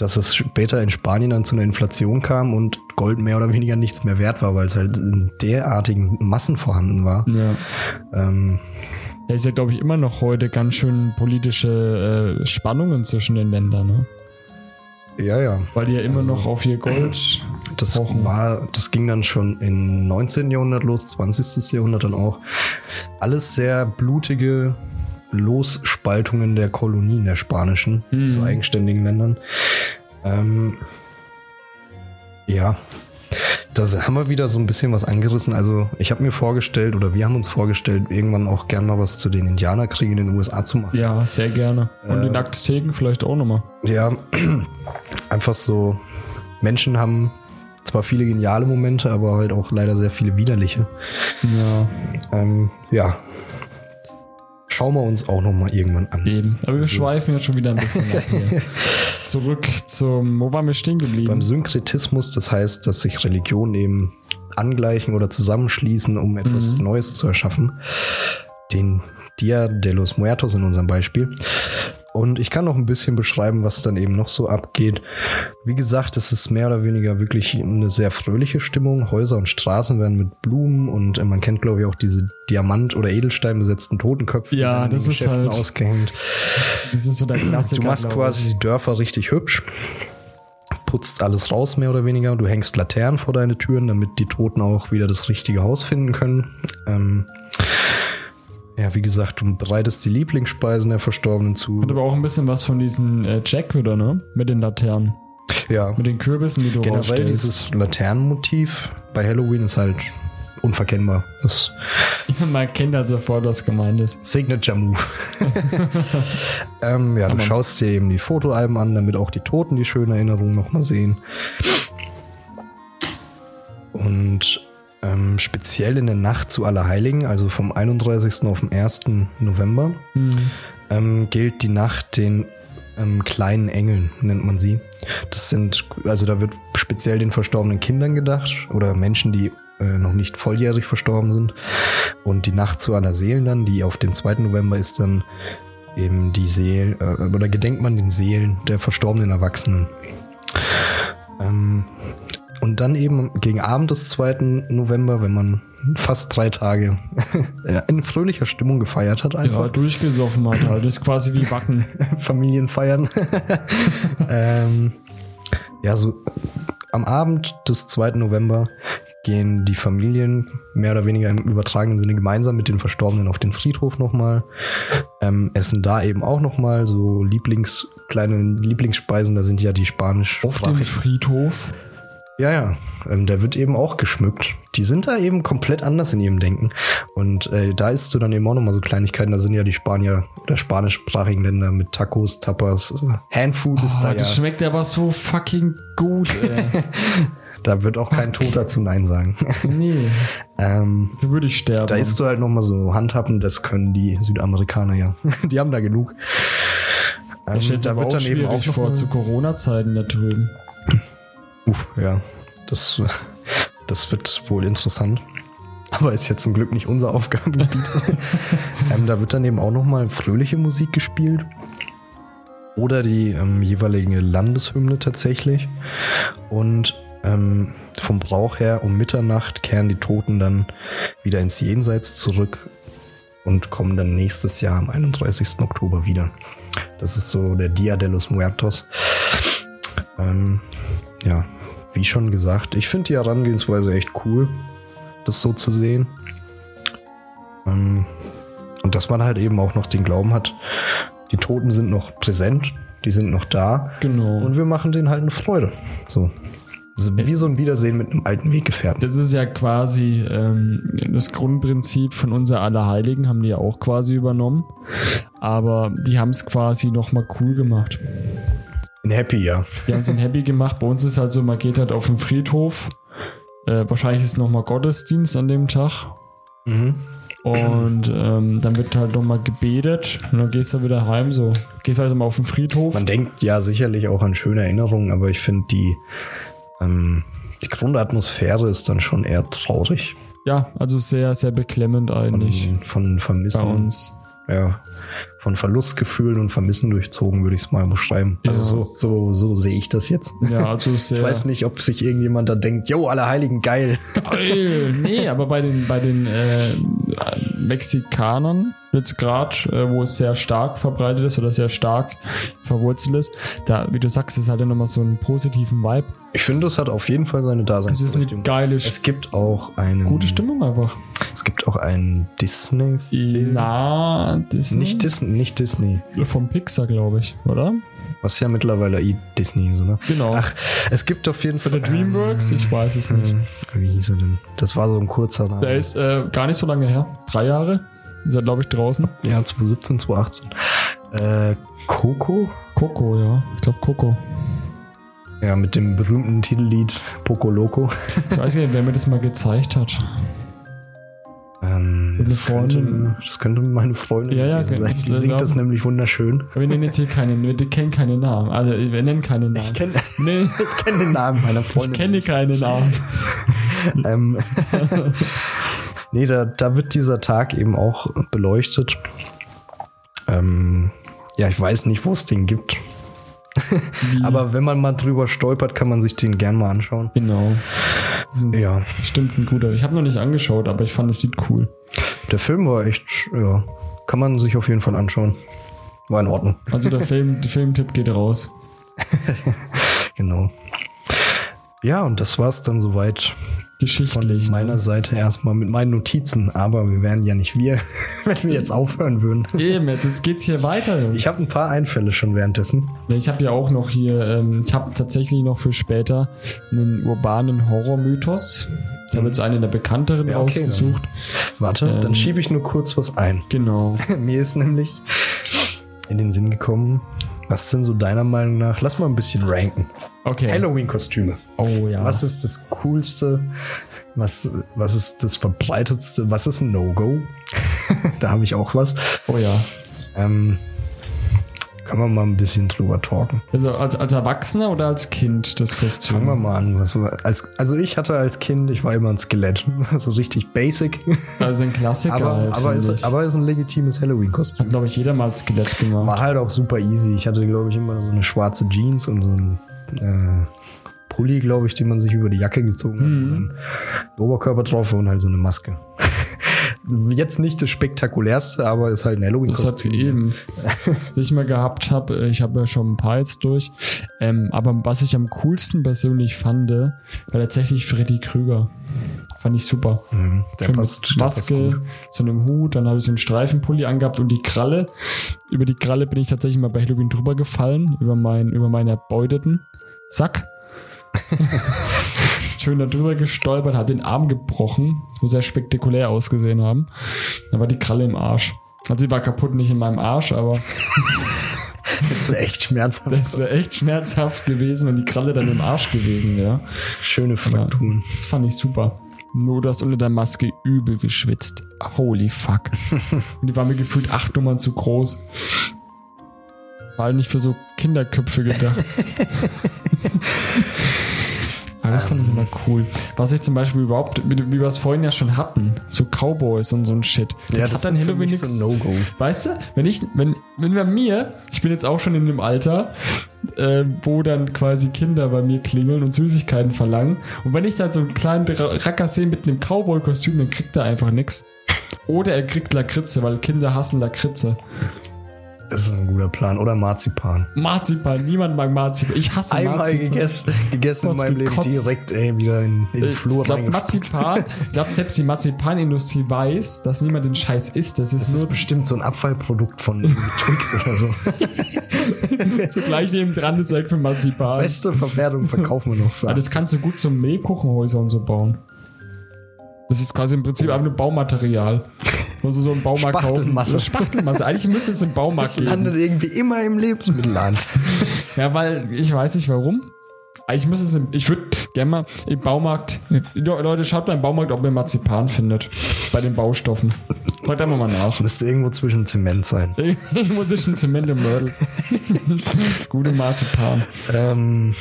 dass es später in Spanien dann zu einer Inflation kam und Gold mehr oder weniger nichts mehr wert war, weil es halt in derartigen Massen vorhanden war. Ja. Ähm, Da ist ja, glaube ich, immer noch heute ganz schön politische äh, Spannungen zwischen den Ländern, ne? ja, ja. Weil die ja immer Also- noch auf ihr Gold. Das war, das ging dann schon im 19. Jahrhundert los, 20. Jahrhundert dann auch. Alles sehr blutige Losspaltungen der Kolonien der spanischen Mhm. zu eigenständigen Ländern. Ähm, ja, das haben wir wieder so ein bisschen was angerissen. Also ich habe mir vorgestellt oder wir haben uns vorgestellt, irgendwann auch gern mal was zu den Indianerkriegen in den USA zu machen. Ja, sehr gerne. Und Äh, den Azteken vielleicht auch nochmal. Ja, einfach so, Menschen haben zwar viele geniale Momente, aber halt auch leider sehr viele widerliche. Ja, Ähm, ja. Schauen wir uns auch noch mal irgendwann an. eben. Aber wir So. schweifen jetzt schon wieder ein bisschen ab hier. Zurück zum, wo waren wir stehen Beim geblieben? Synkretismus, das heißt, dass sich Religionen eben angleichen oder zusammenschließen, um etwas Mhm. Neues zu erschaffen. Den Dia de los Muertos in unserem Beispiel. Und ich kann noch ein bisschen beschreiben, was dann eben noch so abgeht. Wie gesagt, es ist mehr oder weniger wirklich eine sehr fröhliche Stimmung. Häuser und Straßen werden mit Blumen und äh, man kennt, glaube ich, auch diese Diamant- oder Edelstein besetzten Totenköpfe. die Ja, in das den ist Geschäften halt- ausgehängt. Das ist so der Klassiker. Du machst quasi die Dörfer richtig hübsch, putzt alles raus, mehr oder weniger. Du hängst Laternen vor deine Türen, damit die Toten auch wieder das richtige Haus finden können. Ähm, ja, wie gesagt, du bereitest die Lieblingsspeisen der Verstorbenen zu. Hat aber auch ein bisschen was von diesen äh, Jack wieder, ne? Mit den Laternen. Ja, Mit den Kürbissen, die du generell rausstellst. dieses Laternenmotiv bei Halloween ist halt unverkennbar. Das Man kennt ja sofort, was gemeint ist. Signature Move. ähm, ja, du Aber- schaust dir eben die Fotoalben an, damit auch die Toten die schöne Erinnerung nochmal sehen. Und ähm, speziell in der Nacht zu Allerheiligen, also vom 31. auf den 1. November, Hm. ähm, gilt die Nacht den ähm, kleinen Engeln, nennt man sie. Das sind, also da wird speziell den verstorbenen Kindern gedacht oder Menschen, die äh, noch nicht volljährig verstorben sind. Und die Nacht zu aller Seelen dann, die auf den 2. November ist dann eben die Seelen, äh, oder gedenkt man den Seelen der verstorbenen Erwachsenen. Ähm, und dann eben gegen Abend des 2. November, wenn man fast drei Tage in fröhlicher Stimmung gefeiert hat, einfach. Ja, durchgesoffen hat halt. Das ist quasi wie Backen. Familien feiern. ähm, ja, so am Abend des 2. November gehen die Familien mehr oder weniger im übertragenen Sinne gemeinsam mit den Verstorbenen auf den Friedhof nochmal. Ähm, essen da eben auch nochmal so Lieblings, kleine Lieblingsspeisen. Da sind ja die spanisch. Auf dem Friedhof. Ja, ja. Ähm, der wird eben auch geschmückt. Die sind da eben komplett anders in ihrem Denken. Und äh, da isst du dann eben auch nochmal so Kleinigkeiten. Da sind ja die Spanier oder spanischsprachigen Länder mit Tacos, Tapas. äh, Handfood ist Oh, da ja. das schmeckt aber so fucking gut, ey. Da wird auch kein Toter zu Nein sagen. nee, ähm, da würde ich sterben. da isst du halt nochmal so Handhappen. Das können die Südamerikaner ja. die haben da genug. Ähm, ich stelle aber auch schwierig noch vor, zu Corona-Zeiten da drüben. Uff, ja. Das, das wird wohl interessant. Aber ist ja zum Glück nicht unser Aufgabengebiet. ähm, da wird dann eben auch nochmal fröhliche Musik gespielt. Oder die ähm, jeweilige Landeshymne tatsächlich. Und ähm, vom Brauch her um Mitternacht kehren die Toten dann wieder ins Jenseits zurück und kommen dann nächstes Jahr am 31. Oktober wieder. Das ist so der Dia de los Muertos. Ähm, ja, wie schon gesagt, ich finde die Herangehensweise echt cool, das so zu sehen. Ähm, und dass man halt eben auch noch den Glauben hat, die Toten sind noch präsent, die sind noch da Genau. und wir machen denen halt eine Freude. So. Also wie so ein Wiedersehen mit einem alten Weggefährten. Das ist ja quasi ähm, das Grundprinzip von unser Allerheiligen, haben die ja auch quasi übernommen. Aber die haben es quasi nochmal cool gemacht. Ein Happy, ja. Die haben es happy gemacht. Bei uns ist halt so, man geht halt auf den Friedhof. Äh, wahrscheinlich ist nochmal Gottesdienst an dem Tag. Mhm. Und ähm, dann wird halt nochmal gebetet und dann gehst du wieder heim, so. Gehst halt mal auf den Friedhof. Man denkt ja sicherlich auch an schöne Erinnerungen, aber ich finde die, ähm, die Grundatmosphäre ist dann schon eher traurig. Ja, also sehr, sehr beklemmend eigentlich Von, von bei Vermissen. uns. Ja. Von Verlustgefühlen und Vermissen durchzogen, würde ich es mal beschreiben. Also Ja. so, so, so sehe ich das jetzt. Ja, also sehr. Ich weiß nicht, ob sich irgendjemand da denkt, jo, alle Heiligen, geil. Geil. Nee, aber bei den, bei den äh, Mexikanern, jetzt gerade, äh, wo es sehr stark verbreitet ist oder sehr stark verwurzelt ist, da, wie du sagst, ist halt nochmal so einen positiven Vibe. Ich finde, das hat auf jeden Fall seine Das ist eine Daseinsberechtigung. geile, Es gibt auch einen. gute Stimmung einfach. Es gibt auch einen Disney-Film. Na, Disney? Nicht, Dis nicht Disney. Vom Pixar, glaube ich, oder? Was ja mittlerweile eh Disney ist, oder? Genau. Ach, es gibt auf jeden Fall. Von der DreamWorks? Ich weiß es nicht. ähm, Wie hieß er denn? Das war so ein kurzer Name. Der ist äh, gar nicht so lange her. Drei Jahre. Ist er, glaube ich, draußen. ja, 2017, 2018. Äh, Coco? Coco, ja. Ich glaube Coco. Ja, mit dem berühmten Titellied Poco Loco. Ich weiß nicht, wer mir das mal gezeigt hat. Ähm, das, könnte, das könnte meine Freundin Ja, ja, sein. Die Ich singt das nämlich wunderschön. Wir nennen jetzt hier keine, wir kennen keine Namen. Also, wir nennen keine Namen. Ich kenne nee, kenn den Namen meiner ich Freundin. kenne keine Namen. Ähm, nee, da, da wird dieser Tag eben auch beleuchtet. Ähm, ja, ich weiß nicht, wo es den gibt. Aber wenn man mal drüber stolpert, kann man sich den gern mal anschauen. Genau. Ja, Bestimmt ein guter. Ich habe noch nicht angeschaut, aber ich fand, es sieht cool. der Film war echt, ja, kann man sich auf jeden Fall anschauen. War in Ordnung. Also der Film, der Filmtipp geht raus. Genau. Ja, und das war's dann soweit von Geschichtlich. meiner Seite erstmal mit meinen Notizen. Aber wir wären ja nicht wir, wenn wir jetzt aufhören würden. Eben, jetzt geht's hier weiter, Jungs. Ich habe ein paar Einfälle schon währenddessen. Ich habe ja auch noch hier, ähm, ich habe tatsächlich noch für später einen urbanen Horrormythos. Ich habe jetzt einen der bekannteren Ja, okay, rausgesucht. Warte, Ähm. dann schiebe ich nur kurz was ein. Genau. Mir ist nämlich in den Sinn gekommen, was ist denn so deiner Meinung nach? Lass mal ein bisschen ranken. Okay. Halloween-Kostüme. Oh ja. Was ist das Coolste? Was, was ist das Verbreitetste? Was ist ein No-Go? da habe ich auch was. Oh ja. Ähm, können wir mal ein bisschen drüber talken. Also als, als Erwachsener oder als Kind das Kostüm? Fangen wir mal an. Was, als, also ich hatte als Kind, ich war immer ein Skelett. so richtig basic. Also ein Klassiker aber, halt, aber, ist, aber ist ein legitimes Halloween-Kostüm. Hat, glaube ich, jeder mal Skelett gemacht. War halt auch super easy. Ich hatte, glaube ich, immer so eine schwarze Jeans und so ein äh, Pulli, glaube ich, den man sich über die Jacke gezogen hat. Mhm. Oberkörper drauf und halt so eine Maske. Jetzt nicht das spektakulärste, aber ist halt ein Das hat Halloween-Kostüm. eben, was ich mal gehabt habe, ich habe ja schon ein paar jetzt durch, ähm, aber was ich am coolsten persönlich fand, war tatsächlich Freddy Krüger. Fand ich super. Mhm, der Schön passt, mit der passt Maske, so einem Hut, dann habe ich so einen Streifenpulli angehabt und die Kralle. Über die Kralle bin ich tatsächlich mal bei Halloween drüber gefallen, über, mein, über meinen erbeuteten Sack. Schön da drüber gestolpert, hat den Arm gebrochen. Das muss sehr spektakulär ausgesehen haben. Da war die Kralle im Arsch. Also sie war kaputt, nicht in meinem Arsch, aber Das wäre echt schmerzhaft. das wäre echt schmerzhaft gewesen, wenn die Kralle dann im Arsch gewesen wäre. Schöne Frakturen. Das fand ich super. Nur du hast unter der Maske übel geschwitzt. Holy fuck. Und die war mir gefühlt acht Nummern zu groß. War halt nicht für so Kinderköpfe gedacht. Aber das fand ich immer cool. Was ich zum Beispiel überhaupt, wie, wie wir es vorhin ja schon hatten, so Cowboys und so ein Shit. Das hat dann Halloween nichts. so No-Gos. Weißt du, wenn ich, wenn, wenn bei mir, ich bin jetzt auch schon in dem Alter, äh, wo dann quasi Kinder bei mir klingeln und Süßigkeiten verlangen. Und wenn ich dann so einen kleinen Ra- Racker sehe mit einem Cowboy-Kostüm, dann kriegt er einfach nix. Oder er kriegt Lakritze, weil Kinder hassen Lakritze. Das ist ein guter Plan. Oder Marzipan. Marzipan, niemand mag Marzipan. Ich hasse Einmal Marzipan. gegessen, gegessen in meinem Leben gekotzt. direkt ey, wieder in, in den Ich Flur glaube, reingespuckt. Marzipan, ich glaube, selbst die Marzipanindustrie weiß, dass niemand den Scheiß isst. Das ist Das ist bestimmt so ein Abfallprodukt von Twix oder so. so gleich neben dran das Zeug für Marzipan. Beste Verwertung verkaufen wir noch. Für das kannst du gut so Mehlkuchenhäuser und so bauen. Das ist quasi im Prinzip einfach nur Baumaterial. Muss du so im Baumarkt Spachtelmasse. kaufen. Spachtelmasse. Eigentlich müsste es im Baumarkt das geben. landet irgendwie immer im Lebensmittelladen. Ja, weil ich weiß nicht warum. Eigentlich müsste es im, ich würde gerne mal im Baumarkt, Leute, schaut mal im Baumarkt, ob ihr Marzipan findet. Bei den Baustoffen. Frag da mal nach. Müsste irgendwo zwischen Zement sein. Irgendwo zwischen Zement und Mörtel. Gute Marzipan. Ähm,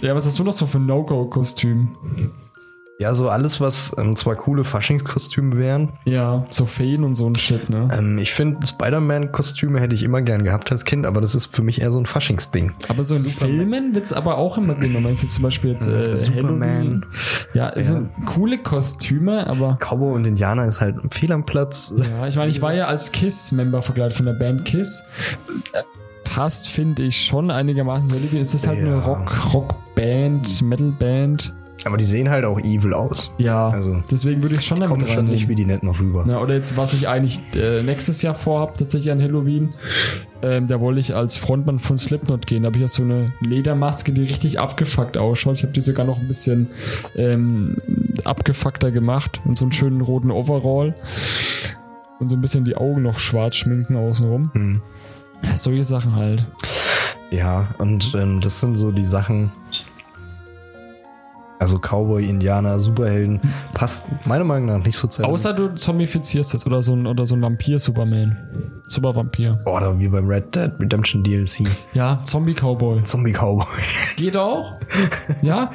Ja, was hast du noch so für ein No-Go-Kostüm? Ja, so alles, was ähm, zwar coole Faschingskostüme wären. Ja, so Feen und so ein Shit, ne? Ähm, ich finde, Spider-Man-Kostüme hätte ich immer gern gehabt als Kind, aber das ist für mich eher so ein Faschingsding. Aber so in Superman. Filmen wird es aber auch immer genommen. Also zum Beispiel jetzt äh, Superman. Halloween. Ja, es Ja. sind coole Kostüme, aber Cowboy und Indianer ist halt fehl am Platz. ja, ich meine, ich war ja als Kiss-Member verkleidet von der Band Kiss. Äh, Passt, finde ich, schon einigermaßen. Halloween. Es ist halt Ja. eine Rock, Rockband, Metalband. Aber die sehen halt auch evil aus. Ja, Also, deswegen würde ich schon damit Kommen schon nicht wie die netten noch rüber. Ja, oder jetzt, was ich eigentlich äh, nächstes Jahr vorhabe, tatsächlich an Halloween, ähm, da wollte ich als Frontmann von Slipknot gehen. Da habe ich ja so eine Ledermaske, die richtig abgefuckt ausschaut. Ich habe die sogar noch ein bisschen ähm, abgefuckter gemacht und so einen schönen roten Overall. Und so ein bisschen die Augen noch schwarz schminken außenrum. Hm. Ja, solche Sachen halt. Ja, und ähm, das sind so die Sachen. Also Cowboy, Indianer, Superhelden passt meiner Meinung nach nicht so zu. Außer du zombifizierst jetzt oder so ein, oder so ein Vampir-Superman. Super-Vampir. Oder wie beim Red Dead Redemption DLC. Ja, Zombie-Cowboy. Zombie Cowboy. Geht auch. Ja,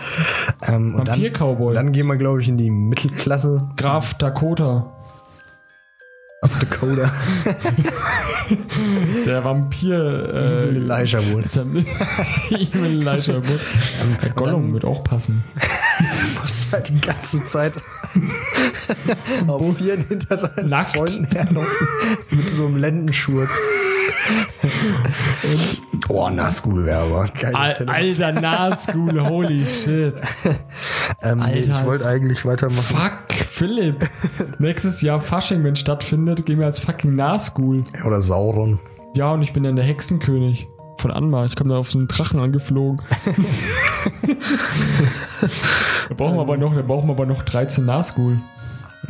ähm, und dann, Vampir-Cowboy. dann gehen wir, glaube ich, in die Mittelklasse. Graf Dakota. Ab Dakota. Der Vampir. Äh, Evil Elijah Wood. Evil Elijah Wood. Der Gollum wird auch passen. muss halt die ganze Zeit auf vier hintereinander Nackt. Freunden herlaufen mit so einem Lendenschurz. oh, wäre aber geil. Al Alter Nahschool, holy shit. ähm, nee, ich Alter, wollte eigentlich weitermachen. Fuck, Philipp. Nächstes Jahr Fasching, wenn stattfindet, gehen wir als fucking Nahschool. Oder Sauron. Ja, und ich bin dann der Hexenkönig von Anmar. Ich komme da auf so einen Drachen angeflogen. da brauchen wir aber noch, da brauchen wir aber noch 13 Nahschool.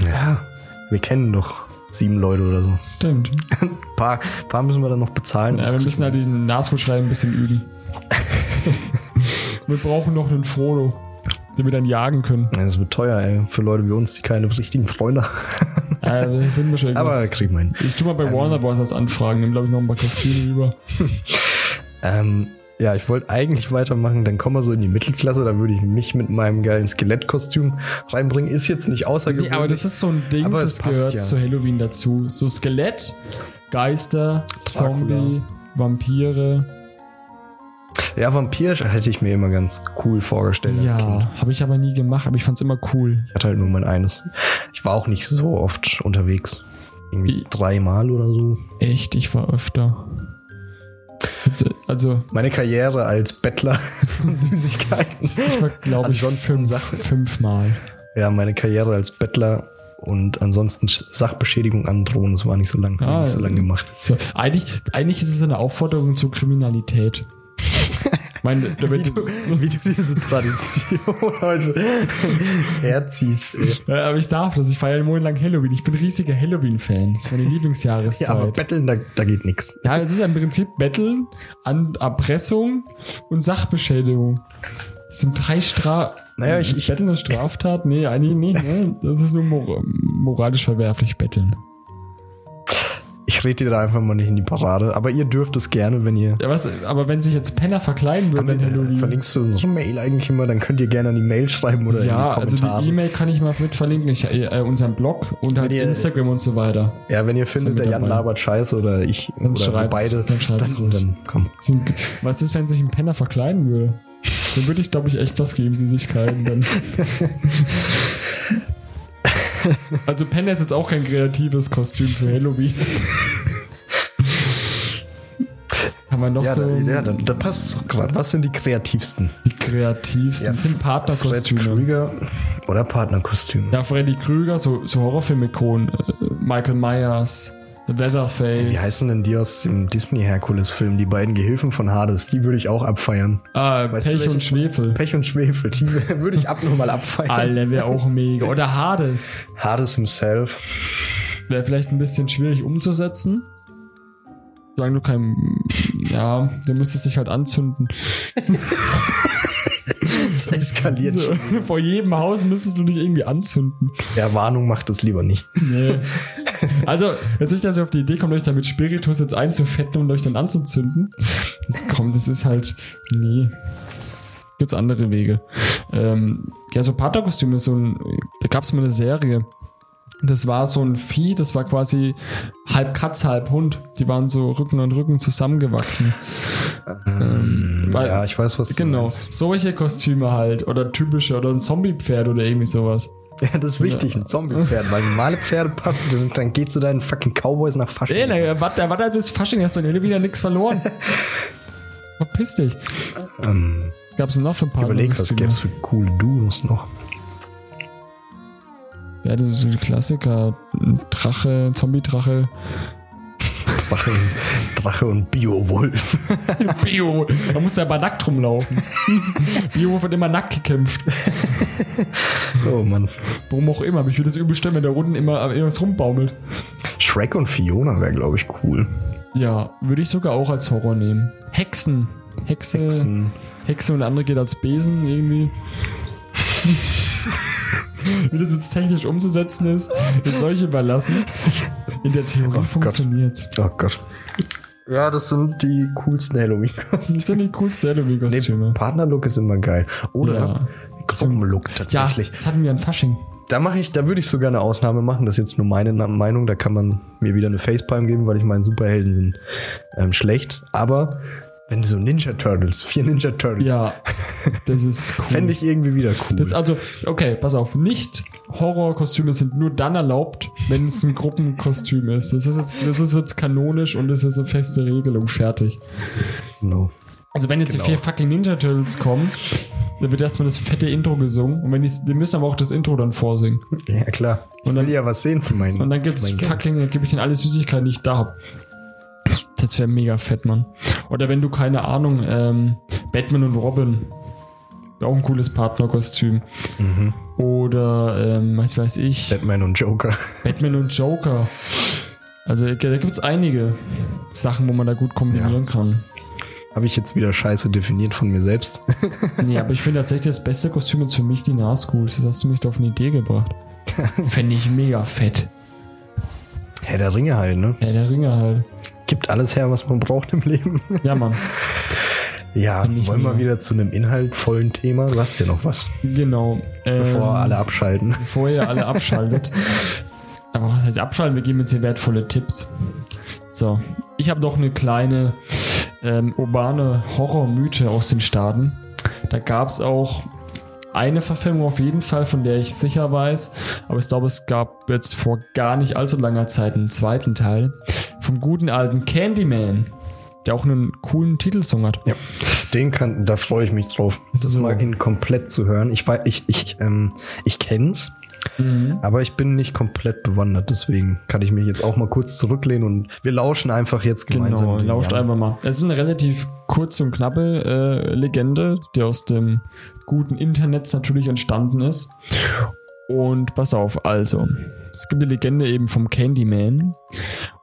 Ja, wir kennen doch sieben Leute oder so. Stimmt. Ein paar, paar müssen wir dann noch bezahlen. Ja, wir müssen halt den Nashornschreiben ein bisschen üben. wir brauchen noch einen Frodo, den wir dann jagen können. Das wird teuer, ey, für Leute wie uns, die keine richtigen Freunde haben. Wir finden wir schon Aber kriegen wir hin. ich tu mal bei Warner Bros. als Anfragen, nehmen glaube ich noch ein paar Kostüme über. Ähm, ja, ich wollte eigentlich weitermachen, dann kommen wir so in die Mittelklasse, da würde ich mich mit meinem geilen Skelettkostüm reinbringen. Ist jetzt nicht Nee, außergewöhnlich. aber das ist so ein Ding, Aber das es gehört ja. zu Halloween dazu. So Skelett, Geister, Zombie, Vampire. ja, Vampir hätte ich mir immer ganz cool vorgestellt als Kind. Ja, habe ich aber nie gemacht, aber ich fand's immer cool. Ich hatte halt nur mein eines. Ich war auch nicht so oft unterwegs. Irgendwie Wie? dreimal oder so. Echt, ich war öfter. Also, Meine Karriere als Bettler von Süßigkeiten. ich war, glaube ich, fünf, Sachen. fünfmal. Ja, meine Karriere als Bettler und ansonsten Sachbeschädigung androhen, das war nicht so lang, Ah, nicht so lang gemacht. So, eigentlich, eigentlich ist es eine Aufforderung zur Kriminalität. Ich meine, da wird, Wie du diese Tradition heute herziehst, ey. Aber ich darf das. Ich feiere einen Monat lang Halloween. Ich bin riesiger Halloween-Fan. Das ist meine Ja, aber Lieblingsjahreszeit. betteln, da, da geht nichts. Ja, es ist im Prinzip Betteln, an Erpressung und Sachbeschädigung. Das sind drei Stra... Naja, ich- ich- Betteln eine Straftat? Nee, eigentlich nicht. Ne? Das ist nur mor moralisch verwerflich, Betteln. Ich rede dir da einfach mal nicht in die Parade, aber ihr dürft es gerne, wenn ihr. Ja, was, aber wenn sich jetzt Penner verkleiden würden an Äh, Halloween... Verlinkst du unsere Mail eigentlich immer, dann könnt ihr gerne an die Mail schreiben oder Ja, in die also Kommentare. die E-Mail kann ich mal mit verlinken. Ich, äh, unseren Blog und halt ihr- Instagram und so weiter. ja, wenn ihr findet, der Jan dabei. labert Scheiße oder ich Dann oder beide, dann schreibt's dann, dann komm. Was ist, wenn sich ein Penner verkleiden würde? Dann würde ich, glaube ich, echt was geben, Süßigkeiten. Dann. also Penner ist jetzt auch kein kreatives Kostüm für Halloween. Haben wir noch Ja, so da, ja da, da passt es gerade. Was sind die kreativsten? die kreativsten? sind Fred Partnerkostüme. Krüger oder Partnerkostüme? Ja, Freddy Krüger, so, so Horrorfilm-Ikonen. Äh, Michael Myers, Leatherface. Wie heißen denn die aus dem Disney-Herkules-Film? Die beiden Gehilfen von Hades, die würde ich auch abfeiern. Ah, Weißt Pech und Schwefel. Pech und Schwefel, die würde ich abnormal abfeiern. Alter, wäre auch mega. Oder Hades. Hades himself. Wäre vielleicht ein bisschen schwierig umzusetzen. Solange du kein. Ja, du müsstest dich halt anzünden. Das eskaliert So, schon. vor jedem Haus müsstest du dich irgendwie anzünden. Ja, Warnung macht das lieber nicht. Nee. Also, jetzt nicht, dass ihr auf die Idee kommt, euch damit Spiritus jetzt einzufetten und euch dann anzuzünden. Das kommt, das ist halt. Nee. Gibt's andere Wege. Ähm, ja, so Paterkostüme, so ein. Da gab's mal eine Serie. Das war so ein Vieh, das war quasi halb Katze, halb Hund. Die waren so Rücken an Rücken zusammengewachsen. Ähm, weil- ja, ich weiß, was du Genau, meinst. solche Kostüme halt. Oder typische, oder ein Zombie-Pferd oder irgendwie sowas. Ja, das ist wichtig, ein Zombie-Pferd, weil normale Pferde passen, das sind, dann geh zu deinen fucking Cowboys nach Fasching. Ey, na, warte, warte bis Fasching, hast du wieder nichts verloren. Verpiss dich. ähm, Gab's noch für ein paar überleg, was es für coole Duos noch? Ja, das ist so die Klassiker. Drache, Zombie-Drache. Drache, Drache und Bio-Wolf. Bio. Da muss der aber nackt rumlaufen. Bio wird immer nackt gekämpft. Oh Mann. Warum auch immer. Ich würde das übel stellen, wenn der Runden immer irgendwas rumbaumelt. Shrek und Fiona wäre, glaube ich, cool. Ja, würde ich sogar auch als Horror nehmen. Hexen. Hexe. Hexen. Hexe und der andere geht als Besen irgendwie. Wie das jetzt technisch umzusetzen ist, ist euch überlassen. In der Theorie Gott. funktioniert's. Oh Gott. Ja, das sind die coolsten Halloween-Kostüme. Das sind die coolsten Halloween-Kostüme. Partnerlook ist immer geil. Oder Ja. Gruppenlook Ja, tatsächlich. das hatten wir an Fasching. Da mache ich, da würde ich sogar eine Ausnahme machen. Das ist jetzt nur meine Meinung. Da kann man mir wieder eine Facepalm geben, weil ich meine, Superhelden sind ähm, schlecht. Aber wenn so Ninja Turtles, vier Ninja Turtles, Ja, das ist cool. fände ich irgendwie wieder cool. Das ist also, okay, pass auf, nicht Horrorkostüme sind nur dann erlaubt, wenn es ein Gruppenkostüm ist. Das ist jetzt, das ist jetzt kanonisch und das ist eine feste Regelung, fertig. no. Also wenn jetzt Genau. die vier fucking Ninja Turtles kommen, dann wird erstmal das fette Intro gesungen und wenn die, die müssen aber auch das Intro dann vorsingen. Ja, klar. Ich Und dann- will ja was sehen von meinen. Und dann gibt's mein fucking, dann gebe ich denen alle Süßigkeiten, die ich da hab. Das wäre mega fett, Mann. Oder wenn du, keine Ahnung, ähm, Batman und Robin. Auch ein cooles Partnerkostüm. Mhm. Oder, ähm, was weiß ich, Batman und Joker. Batman und Joker. Also da gibt's einige Sachen, wo man da gut kombinieren kann. Habe ich jetzt wieder scheiße definiert von mir selbst. Nee, aber ich finde tatsächlich das beste Kostüm ist für mich die Nazguls. Das hast du mich da auf eine Idee gebracht. Fände ich mega fett. Herr der Ringe halt, ne? Ja, der Ringe halt. Gibt alles her, was man braucht im Leben. Ja, Mann. Ja, wollen wir wieder zu einem inhaltvollen Thema? Du hast ja noch was, Genau. bevor Ähm, alle abschalten. bevor ihr alle abschaltet. Aber was heißt abschalten? Wir geben jetzt hier wertvolle Tipps. So, ich habe noch eine kleine ähm, urbane Horrormythe aus den Staaten. Da gab es auch eine Verfilmung auf jeden Fall, von der ich sicher weiß. Aber ich glaube, es gab jetzt vor gar nicht allzu langer Zeit einen zweiten Teil vom guten alten Candyman, der auch einen coolen Titelsong hat. Ja, den kann, da freue ich mich drauf, das So. mal in komplett zu hören. Ich weiß, ich, ich, ähm, ich kenn's, Mhm. aber ich bin nicht komplett bewandert, deswegen kann ich mich jetzt auch mal kurz zurücklehnen und wir lauschen einfach jetzt gemeinsam. Genau, lauscht Jan. einfach mal. Es ist eine relativ kurze und knappe äh, Legende, die aus dem guten Internet natürlich entstanden ist. Und pass auf, also, es gibt die Legende eben vom Candyman.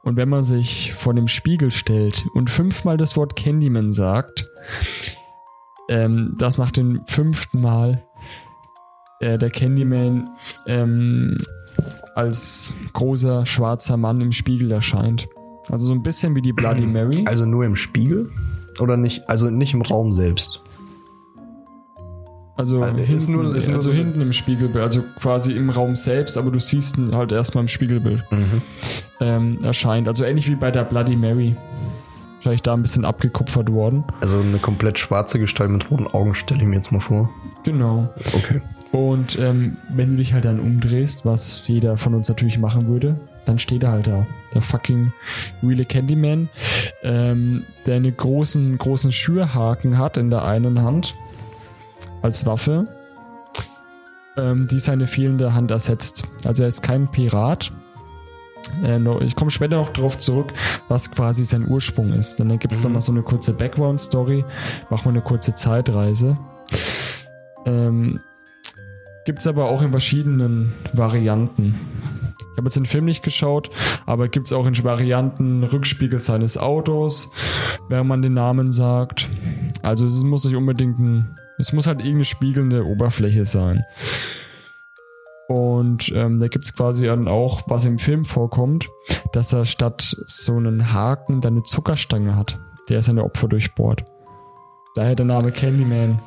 Und wenn man sich vor dem Spiegel stellt und fünfmal das Wort Candyman sagt, ähm, dass nach dem fünften Mal äh, der Candyman ähm, als großer schwarzer Mann im Spiegel erscheint. Also so ein bisschen wie die Bloody Mary. Also nur im Spiegel? Oder nicht? Also nicht im Raum selbst. Also, Also hinten, ist nur- also so- hinten im Spiegelbild, also quasi im Raum selbst, aber du siehst ihn halt erstmal im Spiegelbild ähm, erscheint. Also ähnlich wie bei der Bloody Mary. Wahrscheinlich da ein bisschen abgekupfert worden. Also eine komplett schwarze Gestalt mit roten Augen stelle ich mir jetzt mal vor. Genau. Okay. Und ähm, wenn du dich halt dann umdrehst, was jeder von uns natürlich machen würde, dann steht er halt da. Der fucking Real Candyman, ähm, der einen großen, großen Schürhaken hat in der einen Hand als Waffe, ähm, die seine fehlende Hand ersetzt. Also er ist kein Pirat. Äh, no- ich komme später noch drauf zurück, was quasi sein Ursprung ist. Dann gibt es Mhm. noch mal so eine kurze Background-Story, machen wir eine kurze Zeitreise. Ähm, Gibt es aber auch in verschiedenen Varianten. Ich habe jetzt den Film nicht geschaut, aber gibt es auch in Varianten Rückspiegel seines Autos, wenn man den Namen sagt. Also es muss nicht unbedingt ein, es muss halt irgendeine spiegelnde Oberfläche sein. Und ähm, da gibt es quasi dann auch, was im Film vorkommt, dass er statt so einen Haken dann eine Zuckerstange hat, der seine Opfer durchbohrt. Daher der Name Candyman.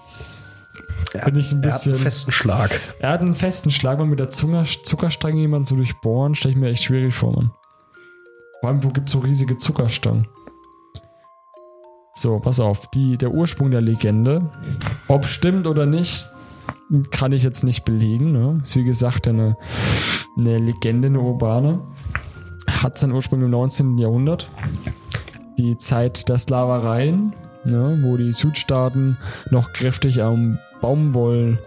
Ja, Bin ich ein Er hat bisschen. einen festen Schlag. Er hat einen festen Schlag, weil mit der Zunger Zuckerstange jemanden zu durchbohren, stelle ich mir echt schwierig vor, Mann. Vor allem, wo gibt es so riesige Zuckerstangen? So, pass auf, die, der Ursprung der Legende, ob stimmt oder nicht, kann ich jetzt nicht belegen. Ne? Ist wie gesagt eine, eine Legende, eine urbane. Hat seinen Ursprung im 19. Jahrhundert. Die Zeit der Sklavereien, ne? wo die Südstaaten noch kräftig am Baumwoll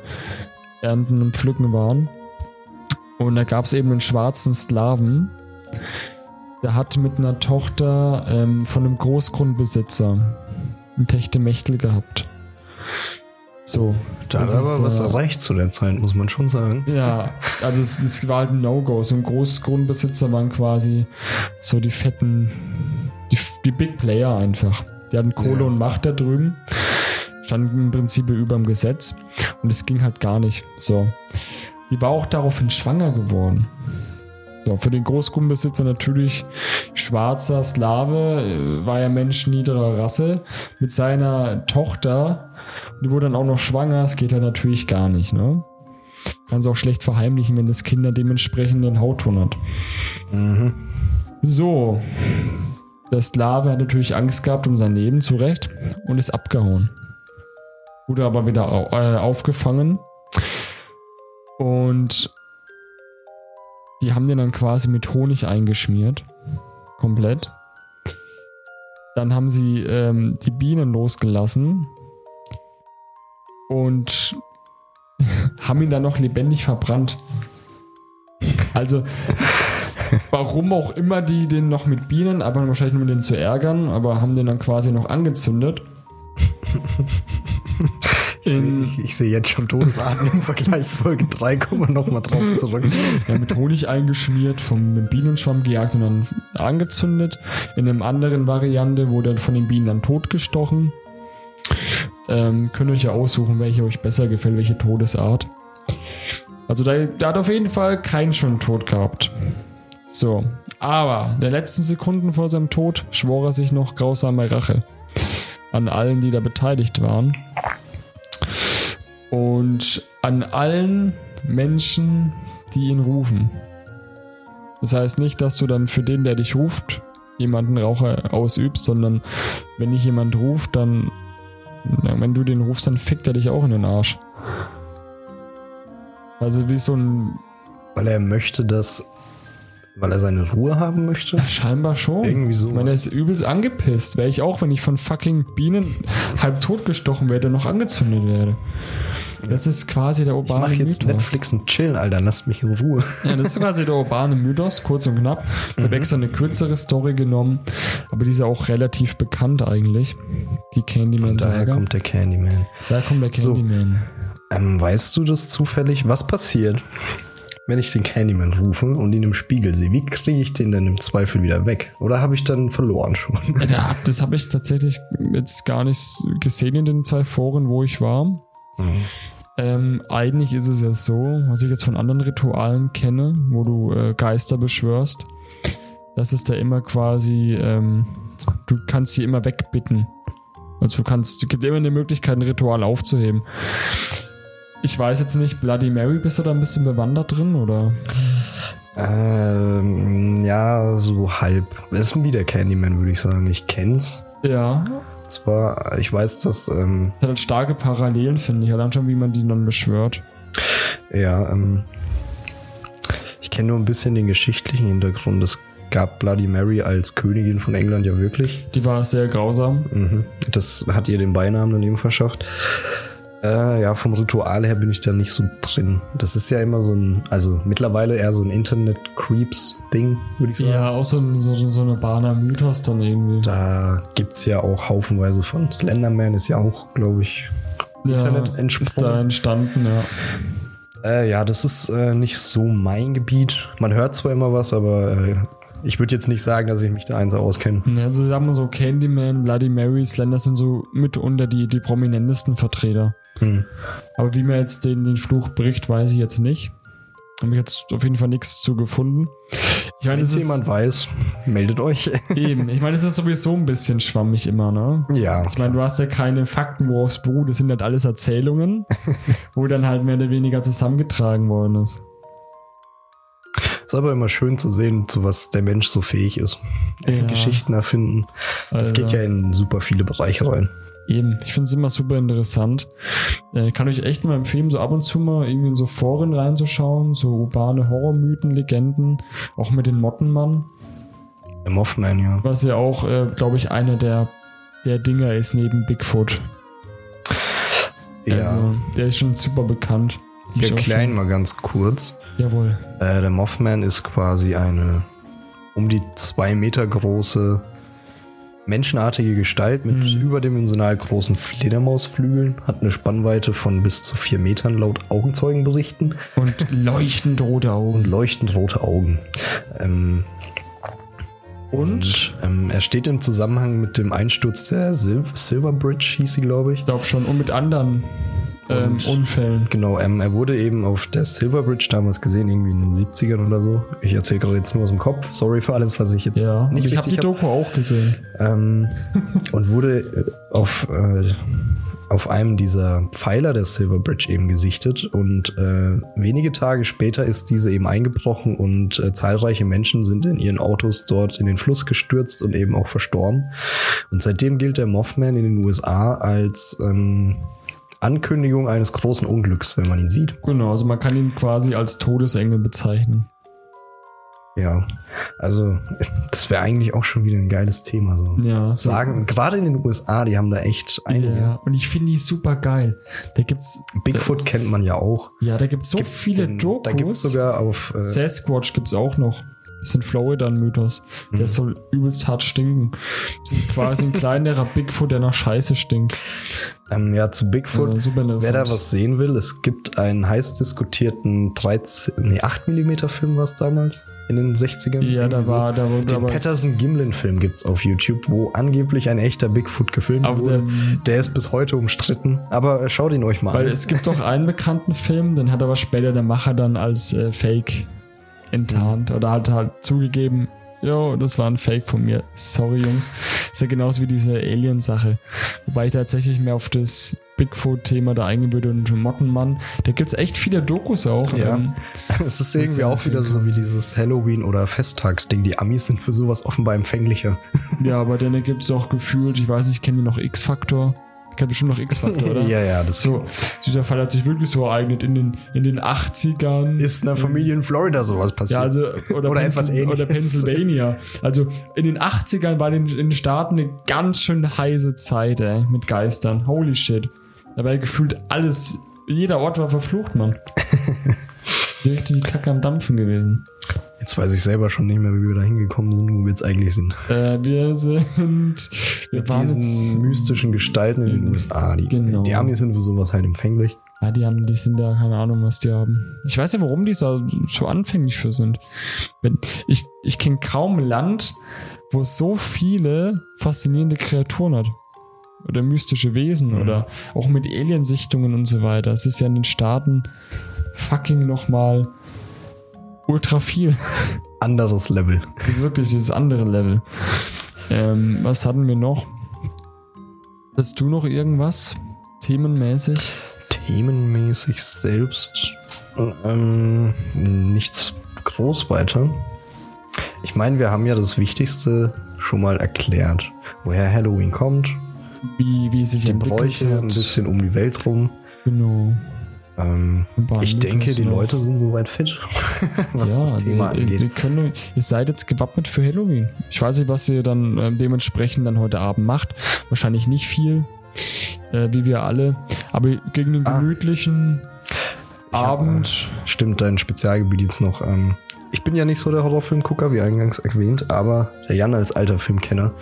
ernten und pflücken waren. Und da gab es eben einen schwarzen Sklaven, der hat mit einer Tochter ähm, von einem Großgrundbesitzer ein Techtelmechtel gehabt. So. Da das hat ist, aber was äh, erreicht zu der Zeit, muss man schon sagen. Ja, also es, es war halt ein No-Go. So ein Großgrundbesitzer waren quasi so die fetten, die, die Big Player einfach. Die hatten Kohle Ja. und Macht da drüben, standen im Prinzip über dem Gesetz und es ging halt gar nicht. So. Die war auch daraufhin schwanger geworden. So, für den Großgrundbesitzer natürlich schwarzer Slave, äh, war ja Mensch niederer Rasse, mit seiner Tochter. Die wurde dann auch noch schwanger, das geht ja natürlich gar nicht, ne? Kann es auch schlecht verheimlichen, wenn das Kind dann dementsprechend den Hautton hat. Mhm. So. Der Sklave hat natürlich Angst gehabt um sein Leben, zu Recht, und ist abgehauen. Wurde aber wieder äh, aufgefangen. Und die haben den dann quasi mit Honig eingeschmiert. Komplett. Dann haben sie ähm, die Bienen losgelassen. Und haben ihn dann noch lebendig verbrannt. Also, warum auch immer die den noch mit Bienen, aber wahrscheinlich nur um den zu ärgern, aber haben den dann quasi noch angezündet. Ich, In- sehe- ich sehe jetzt schon Todesarten im Vergleich Folge 3, kommen wir nochmal drauf zurück. Ja, mit Honig eingeschmiert, vom Bienenschwamm gejagt und dann angezündet. In einem anderen Variante wurde er von den Bienen dann totgestochen. Ähm, könnt ihr euch ja aussuchen, welche euch besser gefällt, welche Todesart. Also der, der hat auf jeden Fall keinen schon tot gehabt. So, aber in den letzten Sekunden vor seinem Tod schwor er sich noch grausame Rache an allen, die da beteiligt waren. Und an allen Menschen, die ihn rufen. Das heißt nicht, dass du dann für den, der dich ruft, jemanden Raucher ausübst, sondern wenn dich jemand ruft, dann, wenn du den rufst, dann fickt er dich auch in den Arsch. Also wie so ein, Weil er möchte, dass. Weil er seine Ruhe haben möchte? scheinbar schon. Irgendwie Ich meine, er ist übelst angepisst. Wäre ich auch, wenn ich von fucking Bienen halb tot gestochen werde, noch angezündet werde. Das ist quasi der Ich urbane mach jetzt Mythos. Netflix und chillen, Alter. Lasst mich in Ruhe. Ja, das ist quasi der urbane Mythos, kurz und knapp. Ich habe extra eine kürzere Story genommen, aber die ist ja auch relativ bekannt eigentlich. Die Daher Candyman-Saga. kommt der Candyman. Da kommt der So. Candyman. Ähm, weißt du das zufällig? Was passiert, wenn ich den Candyman rufe und ihn im Spiegel sehe? Wie kriege ich den denn im Zweifel wieder weg? Oder habe ich dann verloren schon? Ja, da- Das habe ich tatsächlich jetzt gar nicht gesehen in den zwei Foren, wo ich war. Ähm, eigentlich ist es ja so, was ich jetzt von anderen Ritualen kenne, wo du äh, Geister beschwörst, dass es da immer quasi, ähm, du kannst sie immer wegbitten. Also du kannst, es gibt immer eine Möglichkeit, ein Ritual aufzuheben. Ich weiß jetzt nicht, Bloody Mary, bist du da ein bisschen bewandert drin, oder? Ähm, ja, so halb. Es ist wie der Candyman, würde ich sagen. Ich kenn's. Ja, Zwar, ich weiß, dass, ähm, es hat halt starke Parallelen, finde ich, allein schon, wie man die dann beschwört. ja, ähm, ich kenne nur ein bisschen den geschichtlichen Hintergrund. Es gab Bloody Mary als Königin von England ja wirklich. Die war sehr grausam. Mhm. Das hat ihr den Beinamen dann eben verschafft. Äh, ja, vom Ritual her bin ich da nicht so drin. Das ist ja immer so ein, also mittlerweile eher so ein Internet-Creeps-Ding, würde ich sagen. Ja, auch so, ein, so, so eine Bahner Mythos dann irgendwie. Da gibt's ja auch haufenweise von. Slenderman ist ja auch, glaube ich. Internet ja, entsprungen. Ist da entstanden, ja. Äh, ja, das ist äh, nicht so mein Gebiet. Man hört zwar immer was, aber äh, ich würde jetzt nicht sagen, dass ich mich da eins auskenne. Also sagen wir so, Candyman, Bloody Mary, Slender sind so mitunter die, die prominentesten Vertreter. Hm. Aber wie man jetzt den, den Fluch bricht, weiß ich jetzt nicht. Habe ich jetzt auf jeden Fall nichts zu gefunden. Ich meine, Wenn es jemand weiß, meldet euch. eben. Ich meine, es ist sowieso ein bisschen schwammig immer, ne? ja. Ich meine, du hast ja keine Fakten, worauf es beruht. Das sind halt alles Erzählungen, wo dann halt mehr oder weniger zusammengetragen worden ist. Ist aber immer schön zu sehen, zu was der Mensch so fähig ist. Ja. Geschichten erfinden. Das Also, geht ja in super viele Bereiche rein. Eben, ich finde es immer super interessant. Äh, kann euch echt mal empfehlen, so ab und zu mal irgendwie in so Foren reinzuschauen, so urbane Horrormythen, Legenden, auch mit den Mottenmann, Der Mothman, ja. was ja auch, äh, glaube ich, einer der, der Dinger ist neben Bigfoot. Ja. Also, der ist schon super bekannt. Ich auch erklären mal ganz kurz. Jawohl. Äh, der Mothman ist quasi eine um die zwei Meter große menschenartige Gestalt mit Mhm. überdimensional großen Fledermausflügeln, hat eine Spannweite von bis zu vier Metern laut Augenzeugenberichten Und leuchtend rote und Augen. leuchtend rote Augen. Ähm, Und? ähm, er steht im Zusammenhang mit dem Einsturz der Sil Silver Bridge, hieß sie, glaube ich. Ich glaube schon, und mit anderen ähm, Unfällen. Genau, ähm, er wurde eben auf der Silver Bridge damals gesehen, irgendwie in den 70ern oder so. Ich erzähle gerade jetzt nur aus dem Kopf. Sorry für alles, was ich jetzt Ja, nicht ich habe die richtig hab. Doku auch gesehen. Ähm, und wurde äh, auf, äh, auf einem dieser Pfeiler der Silver Bridge eben gesichtet. Und äh, wenige Tage später ist diese eben eingebrochen und äh, zahlreiche Menschen sind in ihren Autos dort in den Fluss gestürzt und eben auch verstorben. Und seitdem gilt der Mothman in den USA als ähm, Ankündigung eines großen Unglücks, wenn man ihn sieht. Genau, also man kann ihn quasi als Todesengel bezeichnen. Ja, also das wäre eigentlich auch schon wieder ein geiles Thema. So. Ja, so- Sagen, gerade in den USA, die haben da echt einige. Ja, und ich finde die super geil. Da gibt's Bigfoot kennt man ja auch. ja, da gibt's so Gibt's viele denn- Dokus. Da gibt es sogar auf. Äh, Sasquatch gibt's auch noch. Das ist in Florida ein Mythos. Der Mhm. soll übelst hart stinken. Das ist quasi ein kleinerer Bigfoot, der nach Scheiße stinkt. ähm, ja, zu Bigfoot. Super Wer da was sehen will, es gibt einen heiß diskutierten 13, nee, 8 mm Film war es damals in den 60ern. Ja, da war, da wurde Den aber. Patterson-Gimlin-Film gibt es auf YouTube, wo angeblich ein echter Bigfoot gefilmt Aber wurde. der- Der, ist bis heute umstritten. Aber äh, schaut ihn euch mal Weil an. es gibt doch einen bekannten Film, den hat aber später der Macher dann als äh, Fake enttarnt oder hat halt zugegeben, jo, das war ein Fake von mir. Sorry, Jungs. Ist ja genauso wie diese Alien-Sache. Wobei ich tatsächlich mehr auf das Bigfoot-Thema da eingehen würde und Mottenmann. Da gibt's echt viele Dokus auch. Ja. Ähm, Es ist irgendwie auch wieder so wie dieses Halloween- oder Festtagsding. Die Amis sind für sowas offenbar empfänglicher. ja, aber dann gibt's auch gefühlt, ich weiß nicht, kennen die noch X-Factor? Kennt bestimmt noch X-Factor, oder? ja, ja, das So, dieser Fall hat sich wirklich so ereignet in den, in den 80ern. ist einer Familie in Florida sowas passiert. Ja, also, oder, Oder etwas Pensil- Oder Ähnliches. Pennsylvania. Also, in den 80ern war in, den Staaten eine ganz schön heiße Zeit, ey, mit Geistern. Holy shit. Dabei gefühlt alles, jeder Ort war verflucht, Mann. Richtig die Kacke am Dampfen gewesen. Jetzt weiß ich selber schon nicht mehr, wie wir da hingekommen sind, wo wir jetzt eigentlich sind. Äh, wir sind, wir Mit diesen mystischen Gestalten in den USA. Die, Genau. die Amis sind für sowas halt empfänglich. ja, die haben, die sind da, keine Ahnung, was die haben. Ich weiß ja, warum die so, so anfänglich für sind. Ich, ich kenne kaum ein Land, wo es so viele faszinierende Kreaturen hat. Oder mystische Wesen Mhm. oder auch mit Aliensichtungen und so weiter. Es ist ja in den Staaten fucking nochmal ultra viel. Anderes Level. Das ist wirklich dieses andere Level. Ähm, was hatten wir noch? Hast du noch irgendwas? Themenmäßig? Themenmäßig selbst ähm, nichts groß weiter. Ich meine, wir haben ja das Wichtigste schon mal erklärt. Woher Halloween kommt, Wie, wie sich die Bräuche hat. ein bisschen um die Welt rum. Genau. Ähm, ich denke, die. Leute sind soweit fit, was das Thema ihr, angeht. ihr, könnt, ihr seid jetzt gewappnet für Halloween. Ich weiß nicht, was ihr dann ähm, dementsprechend dann heute Abend macht. Wahrscheinlich nicht viel, äh, wie wir alle. Aber gegen den Ah. gemütlichen hab, Abend. Stimmt, dein Spezialgebiet jetzt noch. Ähm, ich bin ja nicht so der Horrorfilmgucker, wie eingangs erwähnt, aber der Jan als alter Filmkenner,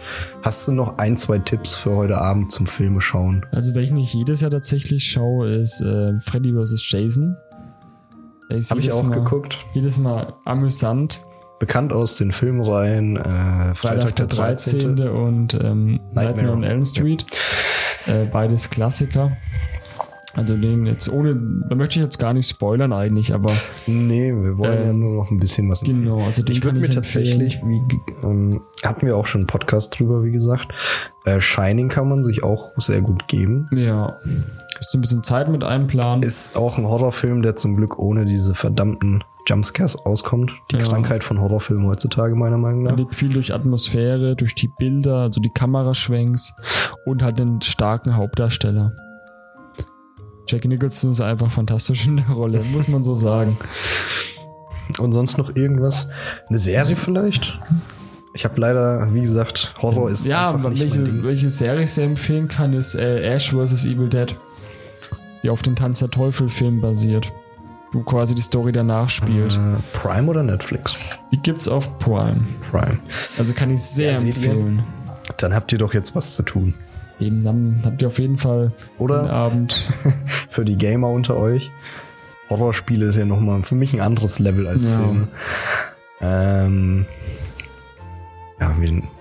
hast du noch ein, zwei Tipps für heute Abend zum Filme schauen? Also, welchen ich jedes Jahr tatsächlich schaue, ist äh, Freddy vs. Jason. Habe ich auch Mal, geguckt. Jedes Mal amüsant. Bekannt aus den Filmreihen äh, Freitag, der 13. und ähm, Nightmare, Nightmare on Elm Street. Äh, beides Klassiker. Also den jetzt ohne, da möchte ich jetzt gar nicht spoilern eigentlich, aber Nee, wir wollen ja Ähm, nur noch ein bisschen was empfehlen. genau, also den Ich würde mir ich tatsächlich, wie, ähm, hatten wir auch schon einen Podcast drüber, wie gesagt. Äh, Shining kann man sich auch sehr gut geben. ja, du ein bisschen Zeit mit einplanen. Ist auch ein Horrorfilm, der zum Glück ohne diese verdammten Jumpscares auskommt. Die Ja. Krankheit von Horrorfilmen heutzutage, meiner Meinung Er nach. lebt viel durch Atmosphäre, durch die Bilder, also die Kameraschwenks und halt den starken Hauptdarsteller. Jack Nicholson ist einfach fantastisch in der Rolle, muss man so sagen. Und sonst noch irgendwas? Eine Serie vielleicht? Ich habe leider, wie gesagt, Horror ist ja, einfach nicht mein welche, Ding. welche Serie ich sehr empfehlen kann, ist äh, Ash vs. Evil Dead, die auf den Tanz der Teufel-Film basiert. Wo quasi die Story danach spielt. Äh, Prime oder Netflix? Die gibt's auf Prime. Prime. Also kann ich sehr Ja, empfehlen. Dann habt ihr doch jetzt was zu tun. Eben, dann habt ihr auf jeden Fall Oder? Abend. Für die Gamer unter euch. Horrorspiele ist ja nochmal für mich ein anderes Level als Ja. Filme. Ähm, ja,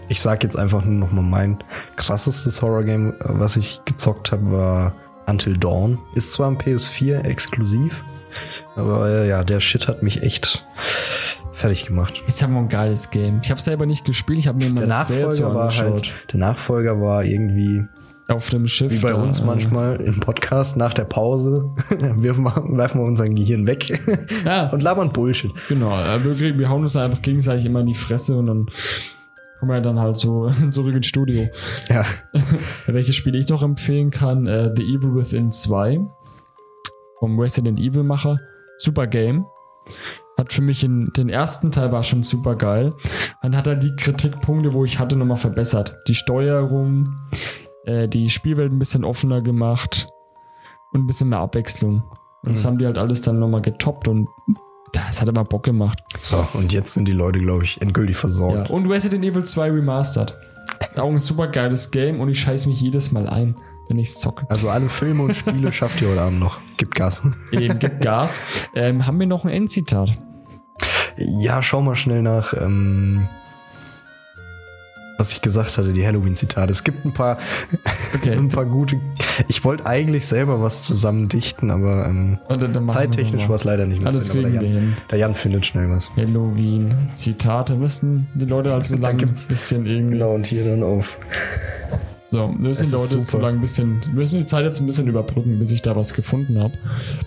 ich sag jetzt einfach nur nochmal mein krassestes Horror-Game, was ich gezockt habe, war Until Dawn. Ist zwar am PS4 exklusiv, aber äh, ja, der Shit hat mich echt fertig gemacht. Ist ja mal ein geiles Game. Ich habe selber nicht gespielt, ich habe mir mal Der Nachfolger war angeschaut. halt, der Nachfolger war irgendwie Auf dem Schiff. wie bei da, uns manchmal im Podcast nach der Pause wir, werfen wir unser Gehirn weg Ja, und labern Bullshit. genau. Wir, wir hauen uns einfach gegenseitig immer in die Fresse und dann kommen wir dann halt so zurück ins Studio. Ja, Welches Spiel ich noch empfehlen kann, äh, The Evil Within 2 vom Resident Evil Macher. Super Game. Hat für mich in, den ersten Teil war schon super geil. Dann hat er die Kritikpunkte, wo ich hatte, nochmal verbessert. Die Steuerung, äh, die Spielwelt ein bisschen offener gemacht und ein bisschen mehr Abwechslung. Und das Mhm. haben die halt alles dann nochmal getoppt und das hat immer Bock gemacht. so, und jetzt sind die Leute, glaube ich, endgültig Ja. versorgt. Und Resident Evil 2 Remastered. Auch ein super geiles Game und ich scheiß mich jedes Mal ein, wenn ich es zocke. Also alle Filme und Spiele schafft ihr heute Abend noch. Gibt Gas. Eben, gibt Gas. Ähm, haben wir noch ein Endzitat? Ja, schau mal schnell nach, ähm, was ich gesagt hatte, die Halloween-Zitate. Es gibt ein paar, Okay. ein paar gute. Ich wollte eigentlich selber was zusammen dichten, aber ähm, dann- dann zeittechnisch war es leider nicht mehr Alles drin, der Jan, der Jan findet schnell was. Halloween, Zitate müssen die Leute also Da lang ein bisschen irgendwie. Genau, und hier dann auf. So, wir müssen Leute jetzt so lang ein bisschen, wir müssen die Zeit jetzt ein bisschen überbrücken, bis ich da was gefunden habe.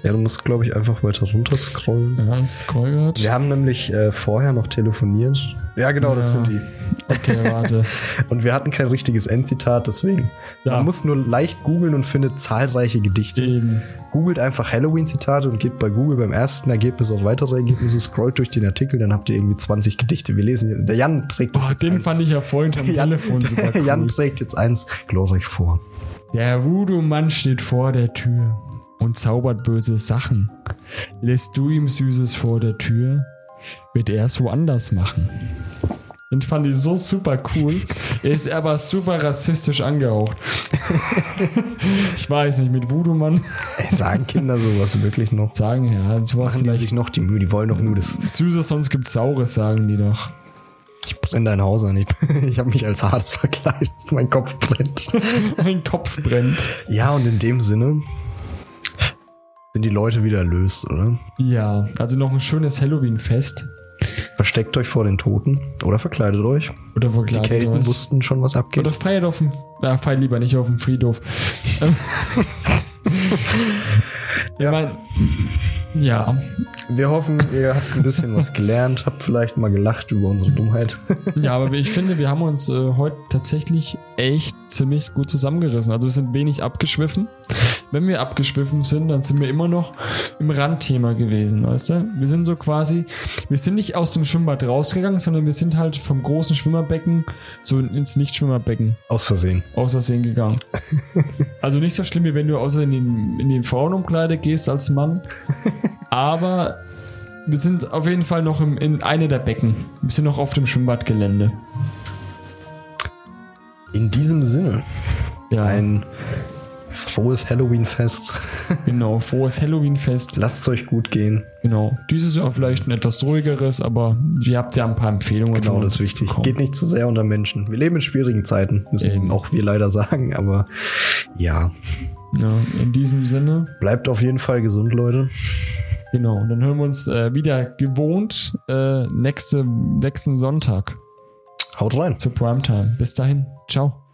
Ja, du musst, glaube ich, einfach weiter runter scrollen. Ja, ich scroll grad. Wir haben nämlich äh, vorher noch telefoniert. Ja, genau, das Ja. sind die. Okay, warte. Und wir hatten kein richtiges Endzitat, deswegen. Ja. Man muss nur leicht googeln und findet zahlreiche Gedichte. Eben. Googelt einfach Halloween-Zitate und geht bei Google beim ersten Ergebnis auf weitere Ergebnisse, scrollt durch den Artikel, dann habt ihr irgendwie 20 Gedichte. Wir lesen, der Jan trägt Boah, jetzt den eins. fand ich ja vorhin am Jan, Telefon super cool. Jan trägt jetzt eins glorreich vor. Der Voodoo-Mann steht vor der Tür und zaubert böse Sachen. Lässt du ihm Süßes vor der Tür, wird er es woanders machen. Den fand ich so super cool. Er ist aber super rassistisch angehaucht. ich weiß nicht, mit Voodoo-Mann Ey, sagen Kinder sowas wirklich noch? sagen, ja, sowas Machen die vielleicht sich noch die Mühe, die wollen doch nur das. Süßes, sonst gibt's Saures, sagen die doch. Ich brenne dein Haus an. Ich, ich habe mich als Hades verkleidet. Mein Kopf brennt. Mein Kopf brennt. Ja, und in dem Sinne sind die Leute wieder erlöst, oder? Ja, also noch ein schönes Halloween-Fest. Versteckt euch vor den Toten oder verkleidet euch. Oder Die verkleidet Kelten euch. wussten schon, was abgeht. Oder feiert auf dem. Ja, feiert lieber nicht auf dem Friedhof. Ich Ja. mein, ja. Wir hoffen, ihr habt ein bisschen was gelernt, habt vielleicht mal gelacht über unsere Dummheit. Ja, aber ich finde, wir haben uns äh, heute tatsächlich echt ziemlich gut zusammengerissen. Also wir sind wenig abgeschwiffen. Wenn wir abgeschwiffen sind, dann sind wir immer noch im Randthema gewesen, weißt du? Wir sind so quasi, wir sind nicht aus dem Schwimmbad rausgegangen, sondern wir sind halt vom großen Schwimmerbecken so ins Nicht-Schwimmerbecken Aus Versehen. aus Versehen gegangen. Also nicht so schlimm, wie wenn du außer in den, in den Frauenumkleide gehst als Mann. Aber wir sind auf jeden Fall noch im, in eine der Becken. Wir sind noch auf dem Schwimmbadgelände. In diesem Sinne, Ja, ein frohes Halloween-Fest. genau. Frohes Halloween-Fest. Lasst es euch gut gehen. Genau. Dieses Jahr vielleicht ein etwas ruhigeres, aber ihr habt ja ein paar Empfehlungen. Genau, das ist wichtig. bekommen. Geht nicht zu sehr unter Menschen. Wir leben in schwierigen Zeiten, müssen Eben. auch wir leider sagen, aber ja. Ja, in diesem Sinne, Bleibt auf jeden Fall gesund, Leute. genau. Und dann hören wir uns äh, wieder gewohnt äh, nächste, nächsten Sonntag Haut rein. zu Primetime. Bis dahin. Ciao.